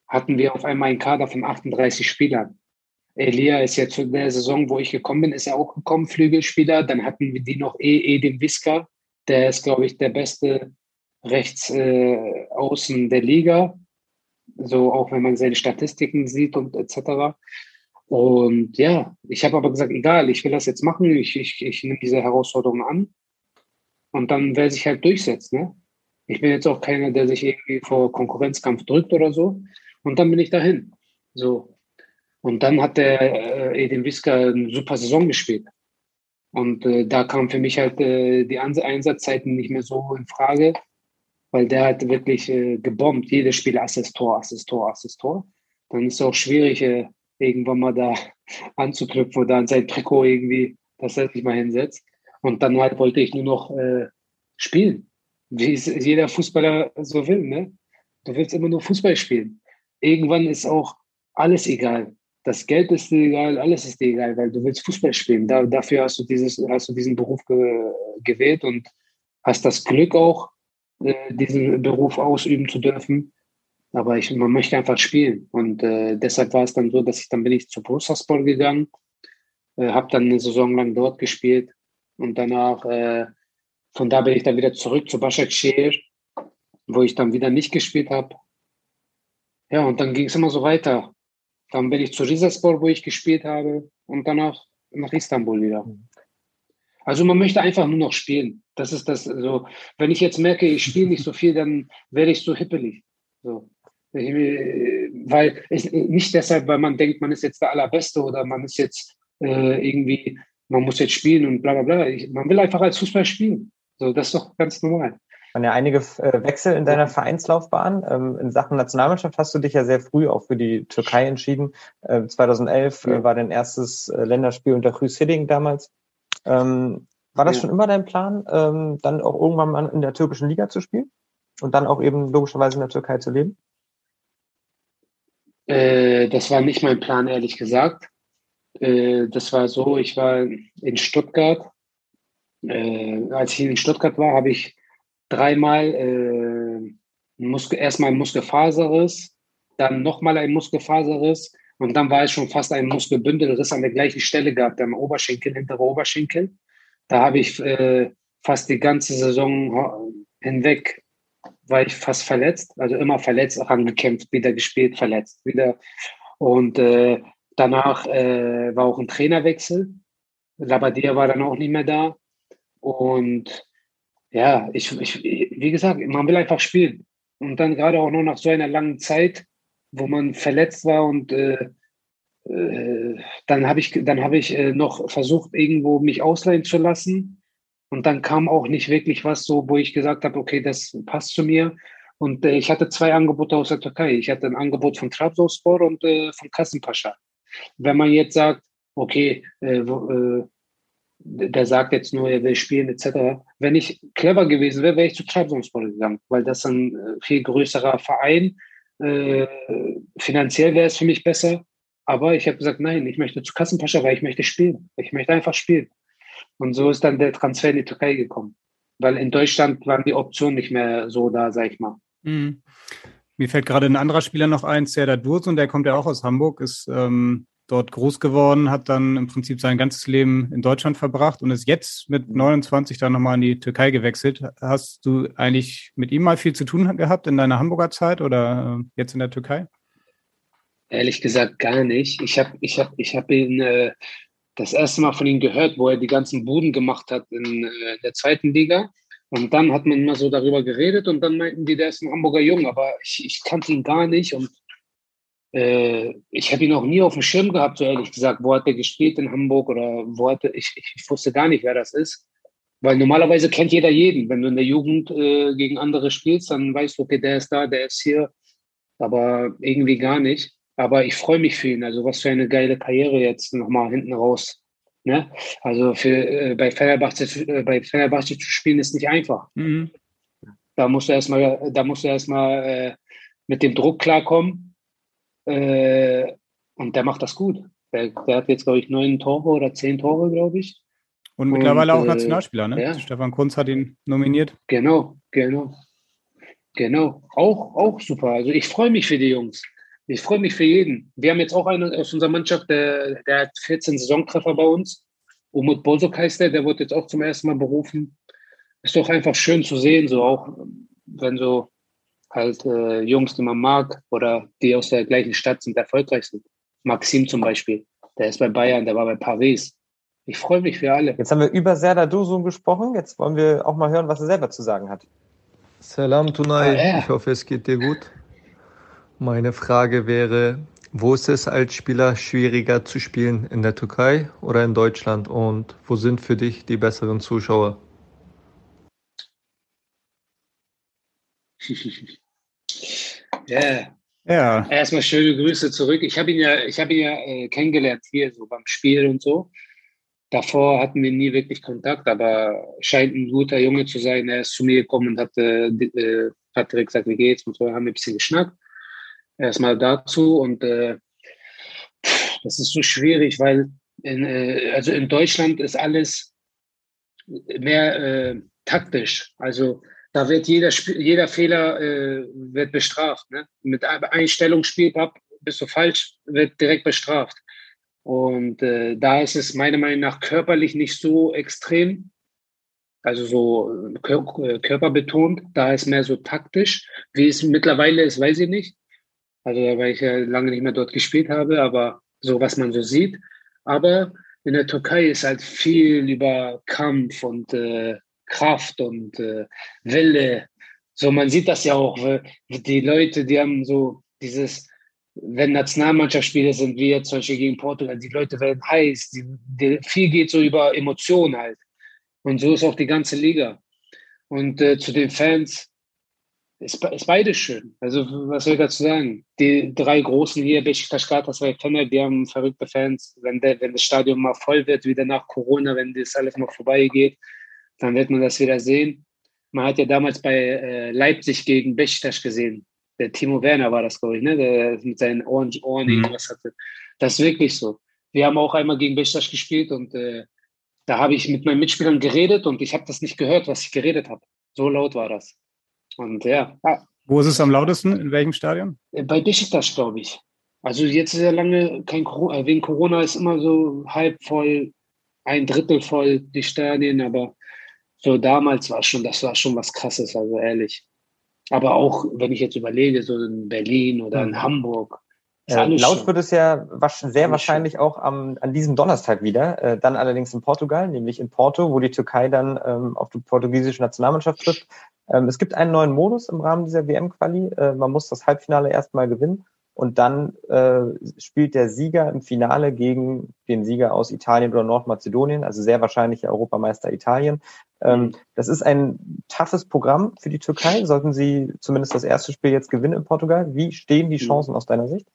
hatten wir auf einmal einen Kader von 38 Spielern. Elia ist ja zu der Saison, wo ich gekommen bin, ist er auch gekommen, Flügelspieler. Dann hatten wir die noch E. Edin Wiska, der ist, glaube ich, der beste Rechtsaußen äh, der Liga so auch wenn man seine Statistiken sieht und etc. Und ja, ich habe aber gesagt, egal, ich will das jetzt machen, ich, ich, ich nehme diese Herausforderung an und dann werde ich halt durchsetzen. Ne? Ich bin jetzt auch keiner, der sich irgendwie vor Konkurrenzkampf drückt oder so. Und dann bin ich dahin. So. Und dann hat der äh, Edin Wiska eine super Saison gespielt. Und äh, da kamen für mich halt äh, die Einsatzzeiten nicht mehr so in Frage weil der hat wirklich äh, gebombt. Jedes Spiel Assist-Tor, Assist-Tor, Assist-Tor. Dann ist es auch schwierig, äh, irgendwann mal da anzuknüpfen oder an sein Trikot irgendwie, sich mal hinsetzt. Und dann halt wollte ich nur noch äh, spielen, wie es jeder Fußballer so will. Ne? Du willst immer nur Fußball spielen. Irgendwann ist auch alles egal. Das Geld ist dir egal, alles ist dir egal, weil du willst Fußball spielen. Da, dafür hast du, dieses, hast du diesen Beruf ge, gewählt und hast das Glück auch, äh, diesen Beruf ausüben zu dürfen. Aber ich, man möchte einfach spielen. Und äh, deshalb war es dann so, dass ich dann bin ich zu Bursaspor gegangen, äh, habe dann eine Saison lang dort gespielt und danach äh, von da bin ich dann wieder zurück zu Başakşehir, wo ich dann wieder nicht gespielt habe. Ja, und dann ging es immer so weiter. Dann bin ich zu Rizaspor, wo ich gespielt habe und danach nach Istanbul wieder. Also man möchte einfach nur noch spielen. Das ist das. Also wenn ich jetzt merke, ich spiele nicht so viel, dann werde ich so hippelig. So. Weil ich, nicht deshalb, weil man denkt, man ist jetzt der Allerbeste oder man ist jetzt äh, irgendwie, man muss jetzt spielen und bla bla bla. Ich, man will einfach als Fußball spielen. So, das ist doch ganz normal. Waren ja einige äh, Wechsel in deiner Vereinslaufbahn. Ähm, in Sachen Nationalmannschaft hast du dich ja sehr früh auch für die Türkei entschieden. Äh, 2011 ja. war dein erstes äh, Länderspiel unter Chris Hidding damals. Ähm, war das schon immer dein Plan, ähm, dann auch irgendwann mal in der türkischen Liga zu spielen und dann auch eben logischerweise in der Türkei zu leben? Äh, das war nicht mein Plan, ehrlich gesagt. Äh, das war so, ich war in Stuttgart. Äh, als ich in Stuttgart war, habe ich dreimal äh, Muskel, erstmal ein Muskelfaserriss, dann nochmal ein Muskelfaserriss und dann war es schon fast ein Muskelbündelriss an der gleichen Stelle gehabt, am Oberschenkel, hintere Oberschenkel. Da habe ich äh, fast die ganze Saison hinweg war ich fast verletzt, also immer verletzt, rangekämpft, wieder gespielt, verletzt, wieder. Und äh, danach äh, war auch ein Trainerwechsel. Labadia war dann auch nicht mehr da. Und ja, ich, ich, wie gesagt, man will einfach spielen. Und dann gerade auch noch nach so einer langen Zeit, wo man verletzt war und äh, äh, dann habe ich, dann habe ich äh, noch versucht, irgendwo mich ausleihen zu lassen. Und dann kam auch nicht wirklich was so, wo ich gesagt habe, okay, das passt zu mir. Und äh, ich hatte zwei Angebote aus der Türkei. Ich hatte ein Angebot von Trabzonspor und äh, von Kassenpascha. Wenn man jetzt sagt, okay, äh, wo, der sagt jetzt nur, er will spielen etc. Wenn ich clever gewesen wäre, wäre ich zu Trabzonspor gegangen, weil das ein viel größerer Verein. Äh, finanziell wäre es für mich besser. Aber ich habe gesagt, nein, ich möchte zu Kassenpascha, weil ich möchte spielen. Ich möchte einfach spielen. Und so ist dann der Transfer in die Türkei gekommen. Weil in Deutschland waren die Optionen nicht mehr so da, sag ich mal. Mhm. Mir fällt gerade ein anderer Spieler noch ein, Serdar Dursun, der kommt ja auch aus Hamburg, ist ähm, dort groß geworden, hat dann im Prinzip sein ganzes Leben in Deutschland verbracht und ist jetzt mit 29 dann nochmal in die Türkei gewechselt. Hast du eigentlich mit ihm mal viel zu tun gehabt in deiner Hamburger Zeit oder äh, jetzt in der Türkei? Ehrlich gesagt gar nicht. Ich habe ich hab, ich hab ihn äh, das erste Mal von ihm gehört, wo er die ganzen Buden gemacht hat in, äh, der zweiten Liga. Und dann hat man immer so darüber geredet und dann meinten die, der ist ein Hamburger Jung, aber ich, ich kannte ihn gar nicht und äh, ich habe ihn auch nie auf dem Schirm gehabt, so ehrlich gesagt. Wo hat er gespielt in Hamburg oder wo hat er, ich, ich wusste gar nicht, wer das ist. Weil normalerweise kennt jeder jeden. Wenn du in der Jugend äh, gegen andere spielst, dann weißt du, okay, der ist da, der ist hier. Aber irgendwie gar nicht. Aber ich freue mich für ihn. Also was für eine geile Karriere jetzt nochmal hinten raus. Ne? Also für, äh, bei, Fenerbahce, äh, bei Fenerbahce zu spielen ist nicht einfach. Mhm. Da musst du erstmal, da musst du erstmal äh, mit dem Druck klarkommen. Äh, und der macht das gut. Der, der hat jetzt, glaube ich, neun Tore oder zehn Tore, glaube ich. Und mittlerweile und, auch äh, Nationalspieler, ne? Ja. Stefan Kunz hat ihn nominiert. Genau, genau. Genau. Auch, auch super. Also ich freue mich für die Jungs. Ich freue mich für jeden. Wir haben jetzt auch einen aus unserer Mannschaft, der, der hat 14 Saisontreffer bei uns. Umut Bozok heißt der, der wird jetzt auch zum ersten Mal berufen. Ist doch einfach schön zu sehen, so auch wenn so halt äh, Jungs, die man mag oder die aus der gleichen Stadt sind, erfolgreich sind. Maxim zum Beispiel, der ist bei Bayern, der war bei Paris. Ich freue mich für alle. Jetzt haben wir über Serdar Dursun gesprochen. Jetzt wollen wir auch mal hören, was er selber zu sagen hat. Salam Tunai, ah, ja. ich hoffe, es geht dir gut. Meine Frage wäre, wo ist es als Spieler schwieriger zu spielen, in der Türkei oder in Deutschland? Und wo sind für dich die besseren Zuschauer? ja. ja. Erstmal schöne Grüße zurück. Ich habe ihn ja, ich habe ihn ja äh, kennengelernt hier so beim Spiel und so. Davor hatten wir nie wirklich Kontakt, aber scheint ein guter Junge zu sein. Er ist zu mir gekommen und hat, äh, direkt gesagt, wie geht's? Und so haben wir ein bisschen geschnackt erstmal dazu. Und äh, das ist so schwierig, weil in, äh, also in Deutschland ist alles mehr äh, taktisch. Also da wird jeder, jeder Fehler äh, wird bestraft. Ne? Mit Einstellung Spielpapp bist du falsch, wird direkt bestraft. Und äh, da ist es meiner Meinung nach körperlich nicht so extrem, also so kör körperbetont. Da ist mehr so taktisch. Wie es mittlerweile ist, weiß ich nicht. Also weil ich ja lange nicht mehr dort gespielt habe, aber so was man so sieht. Aber in der Türkei ist halt viel über Kampf und äh, Kraft und äh, Wille. So, man sieht das ja auch. Die Leute, die haben so dieses, wenn Nationalmannschaftsspiele sind, wie jetzt zum Beispiel gegen Portugal, die Leute werden heiß. Die, die, viel geht so über Emotionen halt. Und so ist auch die ganze Liga. Und äh, zu den Fans, ist, ist beides schön. Also, was soll ich dazu sagen? Die drei Großen hier, Besiktas, Galatasaray, Fener, die haben verrückte Fans. Wenn, der, wenn das Stadion mal voll wird, wieder nach Corona, wenn das alles mal vorbeigeht, dann wird man das wieder sehen. Man hat ja damals bei äh, Leipzig gegen Besiktas gesehen. Der Timo Werner war das, glaube ich, ne? der mit seinen Ohren, Ohren mhm. irgendwas hatte. Das ist wirklich so. Wir haben auch einmal gegen Besiktas gespielt und äh, da habe ich mit meinen Mitspielern geredet und ich habe das nicht gehört, was ich geredet habe. So laut war das. Und ja. Wo ist es am lautesten? In welchem Stadion? Äh, bei Besiktas, glaube ich. Also jetzt ist ja lange kein Corona, äh, wegen Corona ist immer so halb voll, ein Drittel voll die Stadien, aber so damals war schon, das war schon was krasses, also ehrlich. Aber auch, wenn ich jetzt überlege, so in Berlin oder in mhm. Hamburg. Äh, laut schon. wird es ja sehr wahrscheinlich auch am, an diesem Donnerstag wieder, äh, dann allerdings in Portugal, nämlich in Porto, wo die Türkei dann ähm, auf die portugiesische Nationalmannschaft trifft. Ähm, es gibt einen neuen Modus im Rahmen dieser WM-Quali. Äh, man muss das Halbfinale erstmal gewinnen und dann äh, spielt der Sieger im Finale gegen den Sieger aus Italien oder Nordmazedonien, also sehr wahrscheinlich Europameister Italien. Ähm, mhm. das ist ein toughes Programm für die Türkei. Sollten sie zumindest das erste Spiel jetzt gewinnen in Portugal? Wie stehen die mhm. Chancen aus deiner Sicht?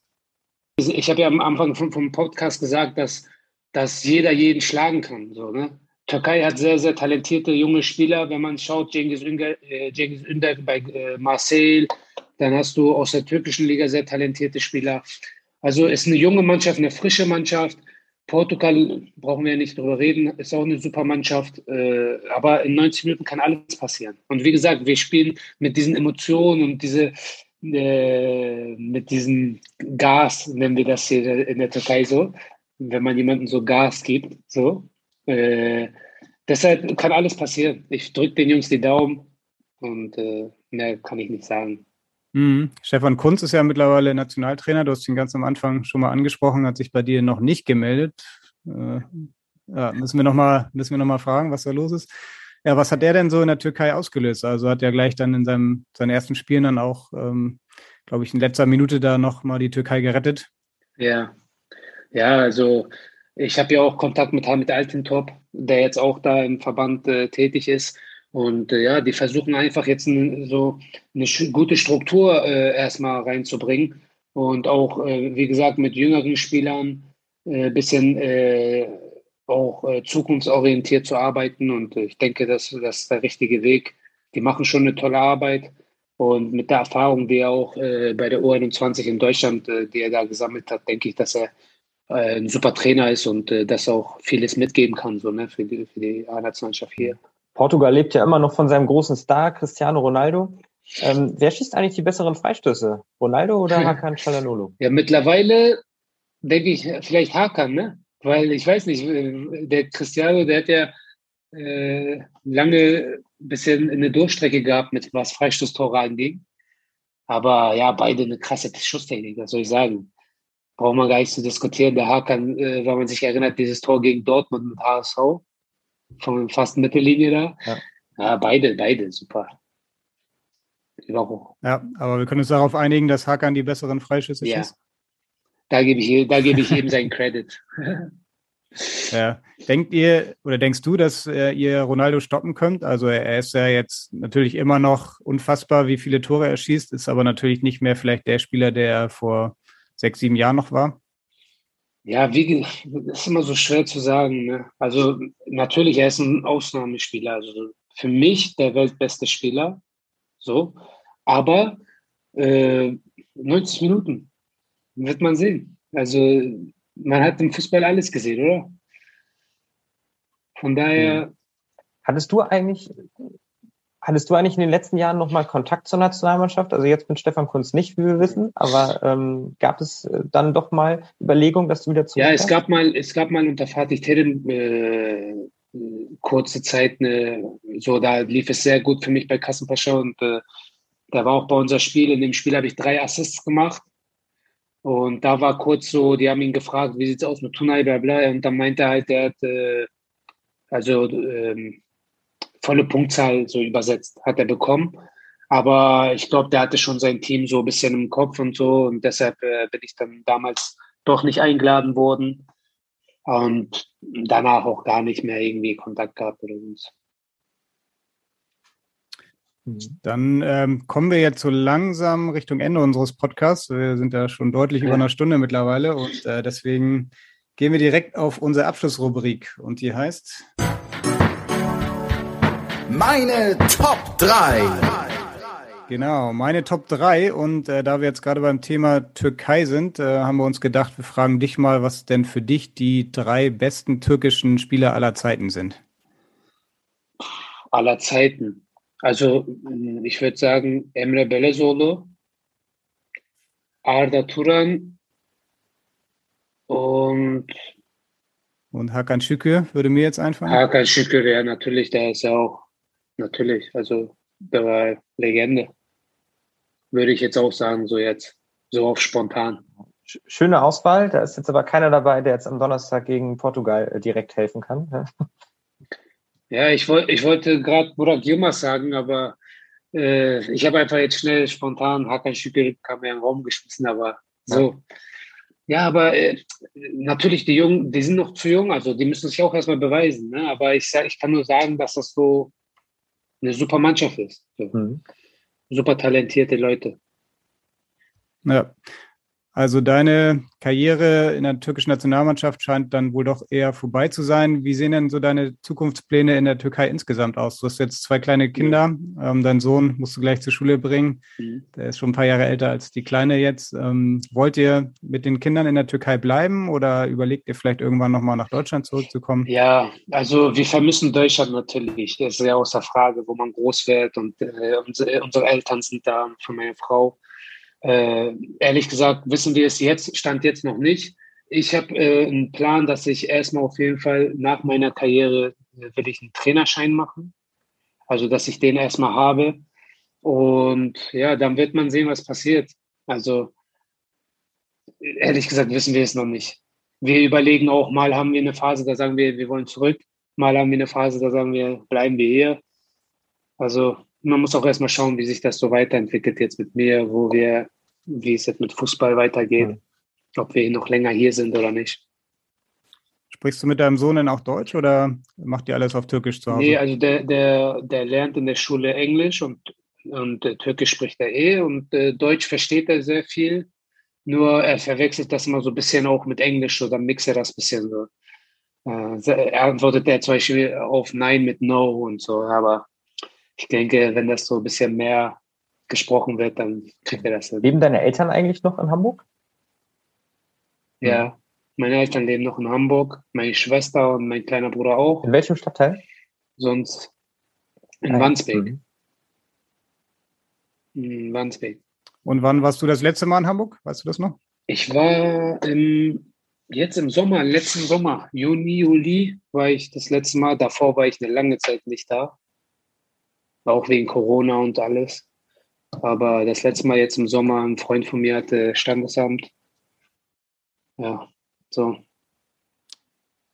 Ich habe ja am Anfang vom, vom Podcast gesagt, dass, dass jeder jeden schlagen kann. So, ne? Türkei hat sehr, sehr talentierte junge Spieler. Wenn man schaut, Cengiz Ünder, äh, Cengiz Ünder bei äh, Marseille, dann hast du aus der türkischen Liga sehr talentierte Spieler. Also ist eine junge Mannschaft, eine frische Mannschaft. Portugal brauchen wir ja nicht drüber reden, ist auch eine super Mannschaft. Äh, aber in 90 Minuten kann alles passieren. Und wie gesagt, wir spielen mit diesen Emotionen und diese, äh, mit diesem Gas, nennen wir das hier in der Türkei so, wenn man jemandem so Gas gibt, so, äh, deshalb kann alles passieren. Ich drücke den Jungs die Daumen und äh, mehr kann ich nicht sagen. Mhm. Stefan Kunz ist ja mittlerweile Nationaltrainer. Du hast ihn ganz am Anfang schon mal angesprochen, hat sich bei dir noch nicht gemeldet. Äh, ja, müssen wir nochmal noch fragen, was da los ist. Ja, was hat der denn so in der Türkei ausgelöst? Also hat er gleich dann in seinem, seinen ersten Spielen dann auch, ähm, glaube ich, in letzter Minute da nochmal die Türkei gerettet? Ja, ja, also ich habe ja auch Kontakt mit Hamid Altintop, der jetzt auch da im Verband äh, tätig ist. Und äh, ja, die versuchen einfach jetzt ein, so eine gute Struktur äh, erstmal reinzubringen. Und auch, äh, wie gesagt, mit jüngeren Spielern ein äh, bisschen äh, auch äh, zukunftsorientiert zu arbeiten. Und ich denke, das, das ist der richtige Weg. Die machen schon eine tolle Arbeit. Und mit der Erfahrung, die er auch bei der U21 in Deutschland, die er da gesammelt hat, denke ich, dass er ein super Trainer ist und äh, das auch vieles mitgeben kann so, ne, für die, für die A-Nationalmannschaft hier. Portugal lebt ja immer noch von seinem großen Star Cristiano Ronaldo. Ähm, wer schießt eigentlich die besseren Freistöße? Ronaldo oder Hakan Çalhanoğlu? Ja, mittlerweile denke ich vielleicht Hakan, ne? Weil ich weiß nicht, äh, der Cristiano, der hat ja äh, lange ein bisschen eine Durchstrecke gehabt, mit was Freistoßtore anging. Aber ja, beide eine krasse Schusstechnik, was soll ich sagen braucht man gar nicht zu diskutieren. Der Hakan, äh, wenn man sich erinnert, dieses Tor gegen Dortmund mit HSV, von fast Mittellinie da. Ja. ja, beide, beide, super. Überhoch. Ja, aber wir können uns darauf einigen, dass Hakan die besseren Freischüsse ja. schießt. Da gebe ich, da gebe ich ihm seinen Credit. Ja. Denkt ihr oder denkst du, dass äh, ihr Ronaldo stoppen könnt? Also er ist ja jetzt natürlich immer noch unfassbar, wie viele Tore er schießt, ist aber natürlich nicht mehr vielleicht der Spieler, der vor sechs, sieben Jahren noch war? Ja, wie das ist immer so schwer zu sagen. Ne? Also natürlich, er ist ein Ausnahmespieler. Also für mich der weltbeste Spieler. So, aber äh, 90 Minuten wird man sehen. Also man hat im Fußball alles gesehen, oder? Von daher. Hm. Hattest du eigentlich, hattest du eigentlich in den letzten Jahren nochmal Kontakt zur Nationalmannschaft? Also jetzt mit Stefan Kunz nicht, wie wir wissen, aber ähm, gab es äh, dann doch mal Überlegungen, dass du wieder zurück Ja, es gab mal, es gab mal unter Fatih Terim äh, kurze Zeit eine, so da lief es sehr gut für mich bei Kassenpascha und äh, da war auch bei unser Spiel. In dem Spiel habe ich drei Assists gemacht. Und da war kurz so, die haben ihn gefragt, wie sieht es aus mit Tunai, bla bla. Und dann meinte er halt, der hat äh, also ähm, volle Punktzahl so übersetzt, hat er bekommen. Aber ich glaube, der hatte schon sein Team so ein bisschen im Kopf und so. Und deshalb äh, bin ich dann damals doch nicht eingeladen worden. Und danach auch gar nicht mehr irgendwie Kontakt gehabt oder so. Dann ähm, kommen wir jetzt so langsam Richtung Ende unseres Podcasts. Wir sind ja schon deutlich ja. über einer Stunde mittlerweile und äh, deswegen gehen wir direkt auf unsere Abschlussrubrik und die heißt Meine Top 3. Genau, meine Top 3 und äh, da wir jetzt gerade beim Thema Türkei sind, äh, haben wir uns gedacht, wir fragen dich mal, was denn für dich die drei besten türkischen Spieler aller Zeiten sind. Aller Zeiten. Also ich würde sagen Emre Belezoğlu, Arda Turan und und Hakan Şükür würde mir jetzt einfallen. Hakan Şükür, ja natürlich, der ist ja auch natürlich, also der war Legende. Würde ich jetzt auch sagen, so jetzt, so auf spontan. Schöne Auswahl, da ist jetzt aber keiner dabei, der jetzt am Donnerstag gegen Portugal äh, direkt helfen kann. Ja, ich, wollt, ich wollte gerade Burak Yilmaz sagen, aber äh, ich habe einfach jetzt schnell spontan Hakan Şükür kam mir in den Raum geschmissen, aber so. Ja, ja aber äh, natürlich, die Jungen, die sind noch zu jung, also die müssen sich auch erstmal beweisen. Ne? Aber ich, ich kann nur sagen, dass das so eine super Mannschaft ist. So. Mhm. Super talentierte Leute. Ja, also deine Karriere in der türkischen Nationalmannschaft scheint dann wohl doch eher vorbei zu sein. Wie sehen denn so deine Zukunftspläne in der Türkei insgesamt aus? Du hast jetzt zwei kleine Kinder. Ähm, deinen Sohn musst du gleich zur Schule bringen. Mhm. Der ist schon ein paar Jahre älter als die Kleine jetzt. Ähm, wollt ihr mit den Kindern in der Türkei bleiben oder überlegt ihr vielleicht irgendwann nochmal nach Deutschland zurückzukommen? Ja, also wir vermissen Deutschland natürlich. Das ist ja außer Frage, wo man groß wird und äh, unsere, unsere Eltern sind da von meiner Frau. Äh, ehrlich gesagt wissen wir es jetzt, stand jetzt noch nicht. Ich habe äh, einen Plan, dass ich erstmal auf jeden Fall nach meiner Karriere äh, will ich einen Trainerschein machen. Also, dass ich den erstmal habe. Und ja, dann wird man sehen, was passiert. Also, ehrlich gesagt wissen wir es noch nicht. Wir überlegen auch, mal haben wir eine Phase, da sagen wir, wir wollen zurück. Mal haben wir eine Phase, da sagen wir, bleiben wir hier. Also, man muss auch erstmal schauen, wie sich das so weiterentwickelt jetzt mit mir, wo wir, wie es jetzt mit Fußball weitergeht, mhm. ob wir noch länger hier sind oder nicht. Sprichst du mit deinem Sohn denn auch Deutsch oder macht ihr alles auf Türkisch zu Hause? Nee, also der, der, der lernt in der Schule Englisch und, und äh, Türkisch spricht er eh und äh, Deutsch versteht er sehr viel. Nur er verwechselt das immer so ein bisschen auch mit Englisch oder mixt er das ein bisschen so. Äh, er antwortet er zum Beispiel auf Nein mit No und so, aber ich denke, wenn das so ein bisschen mehr gesprochen wird, dann kriegt er das hin. Leben deine Eltern eigentlich noch in Hamburg? Ja, meine Eltern leben noch in Hamburg, meine Schwester und mein kleiner Bruder auch. In welchem Stadtteil? Sonst in ah, Wandsbek. In Wandsbek. Und wann warst du das letzte Mal in Hamburg? Weißt du das noch? Ich war im, jetzt im Sommer, letzten Sommer, Juni, Juli war ich das letzte Mal. Davor war ich eine lange Zeit nicht da auch wegen Corona und alles. Aber das letzte Mal jetzt im Sommer, ein Freund von mir hatte Standesamt. Ja, so.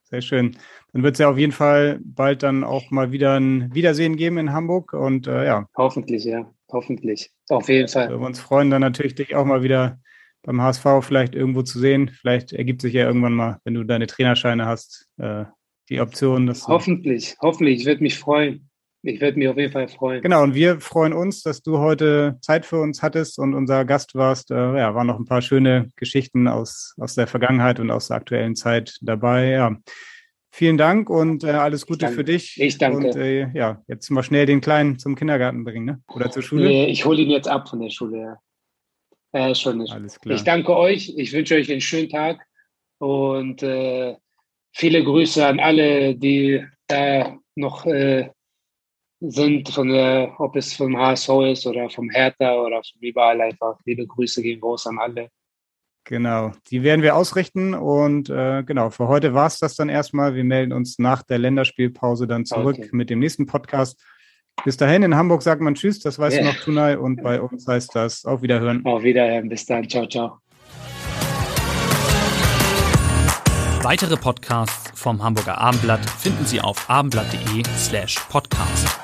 Sehr schön. Dann wird es ja auf jeden Fall bald dann auch mal wieder ein Wiedersehen geben in Hamburg und äh, ja. Hoffentlich, ja. Hoffentlich. Auf jeden Fall. Wir uns freuen dann natürlich, dich auch mal wieder beim HSV vielleicht irgendwo zu sehen. Vielleicht ergibt sich ja irgendwann mal, wenn du deine Trainerscheine hast, äh, die Option. Dass hoffentlich, hoffentlich. Ich würde mich freuen. Ich werde mich auf jeden Fall freuen. Genau, und wir freuen uns, dass du heute Zeit für uns hattest und unser Gast warst. Äh, ja, waren noch ein paar schöne Geschichten aus, aus der Vergangenheit und aus der aktuellen Zeit dabei. Ja. Vielen Dank und äh, alles Gute für dich. Ich danke. Und äh, ja, jetzt mal schnell den Kleinen zum Kindergarten bringen, ne? Oder zur Schule? Nee, ich hole ihn jetzt ab von der Schule, ja. Äh, schon nicht. Alles klar. Ich danke euch. Ich wünsche euch einen schönen Tag Und äh, viele Grüße an alle, die da noch äh, sind, von der, ob es vom HSV ist oder vom Hertha oder von überall einfach. Liebe Grüße gehen raus an alle. Genau, die werden wir ausrichten und äh, genau, für heute war es das dann erstmal. Wir melden uns nach der Länderspielpause dann zurück okay. mit dem nächsten Podcast. Bis dahin, in Hamburg sagt man Tschüss, das weißt yeah. du noch, Tunai, und bei uns heißt das Auf Wiederhören. Auf Wiederhören, bis dann, ciao, ciao. Weitere Podcasts vom Hamburger Abendblatt finden Sie auf abendblatt.de slash podcast.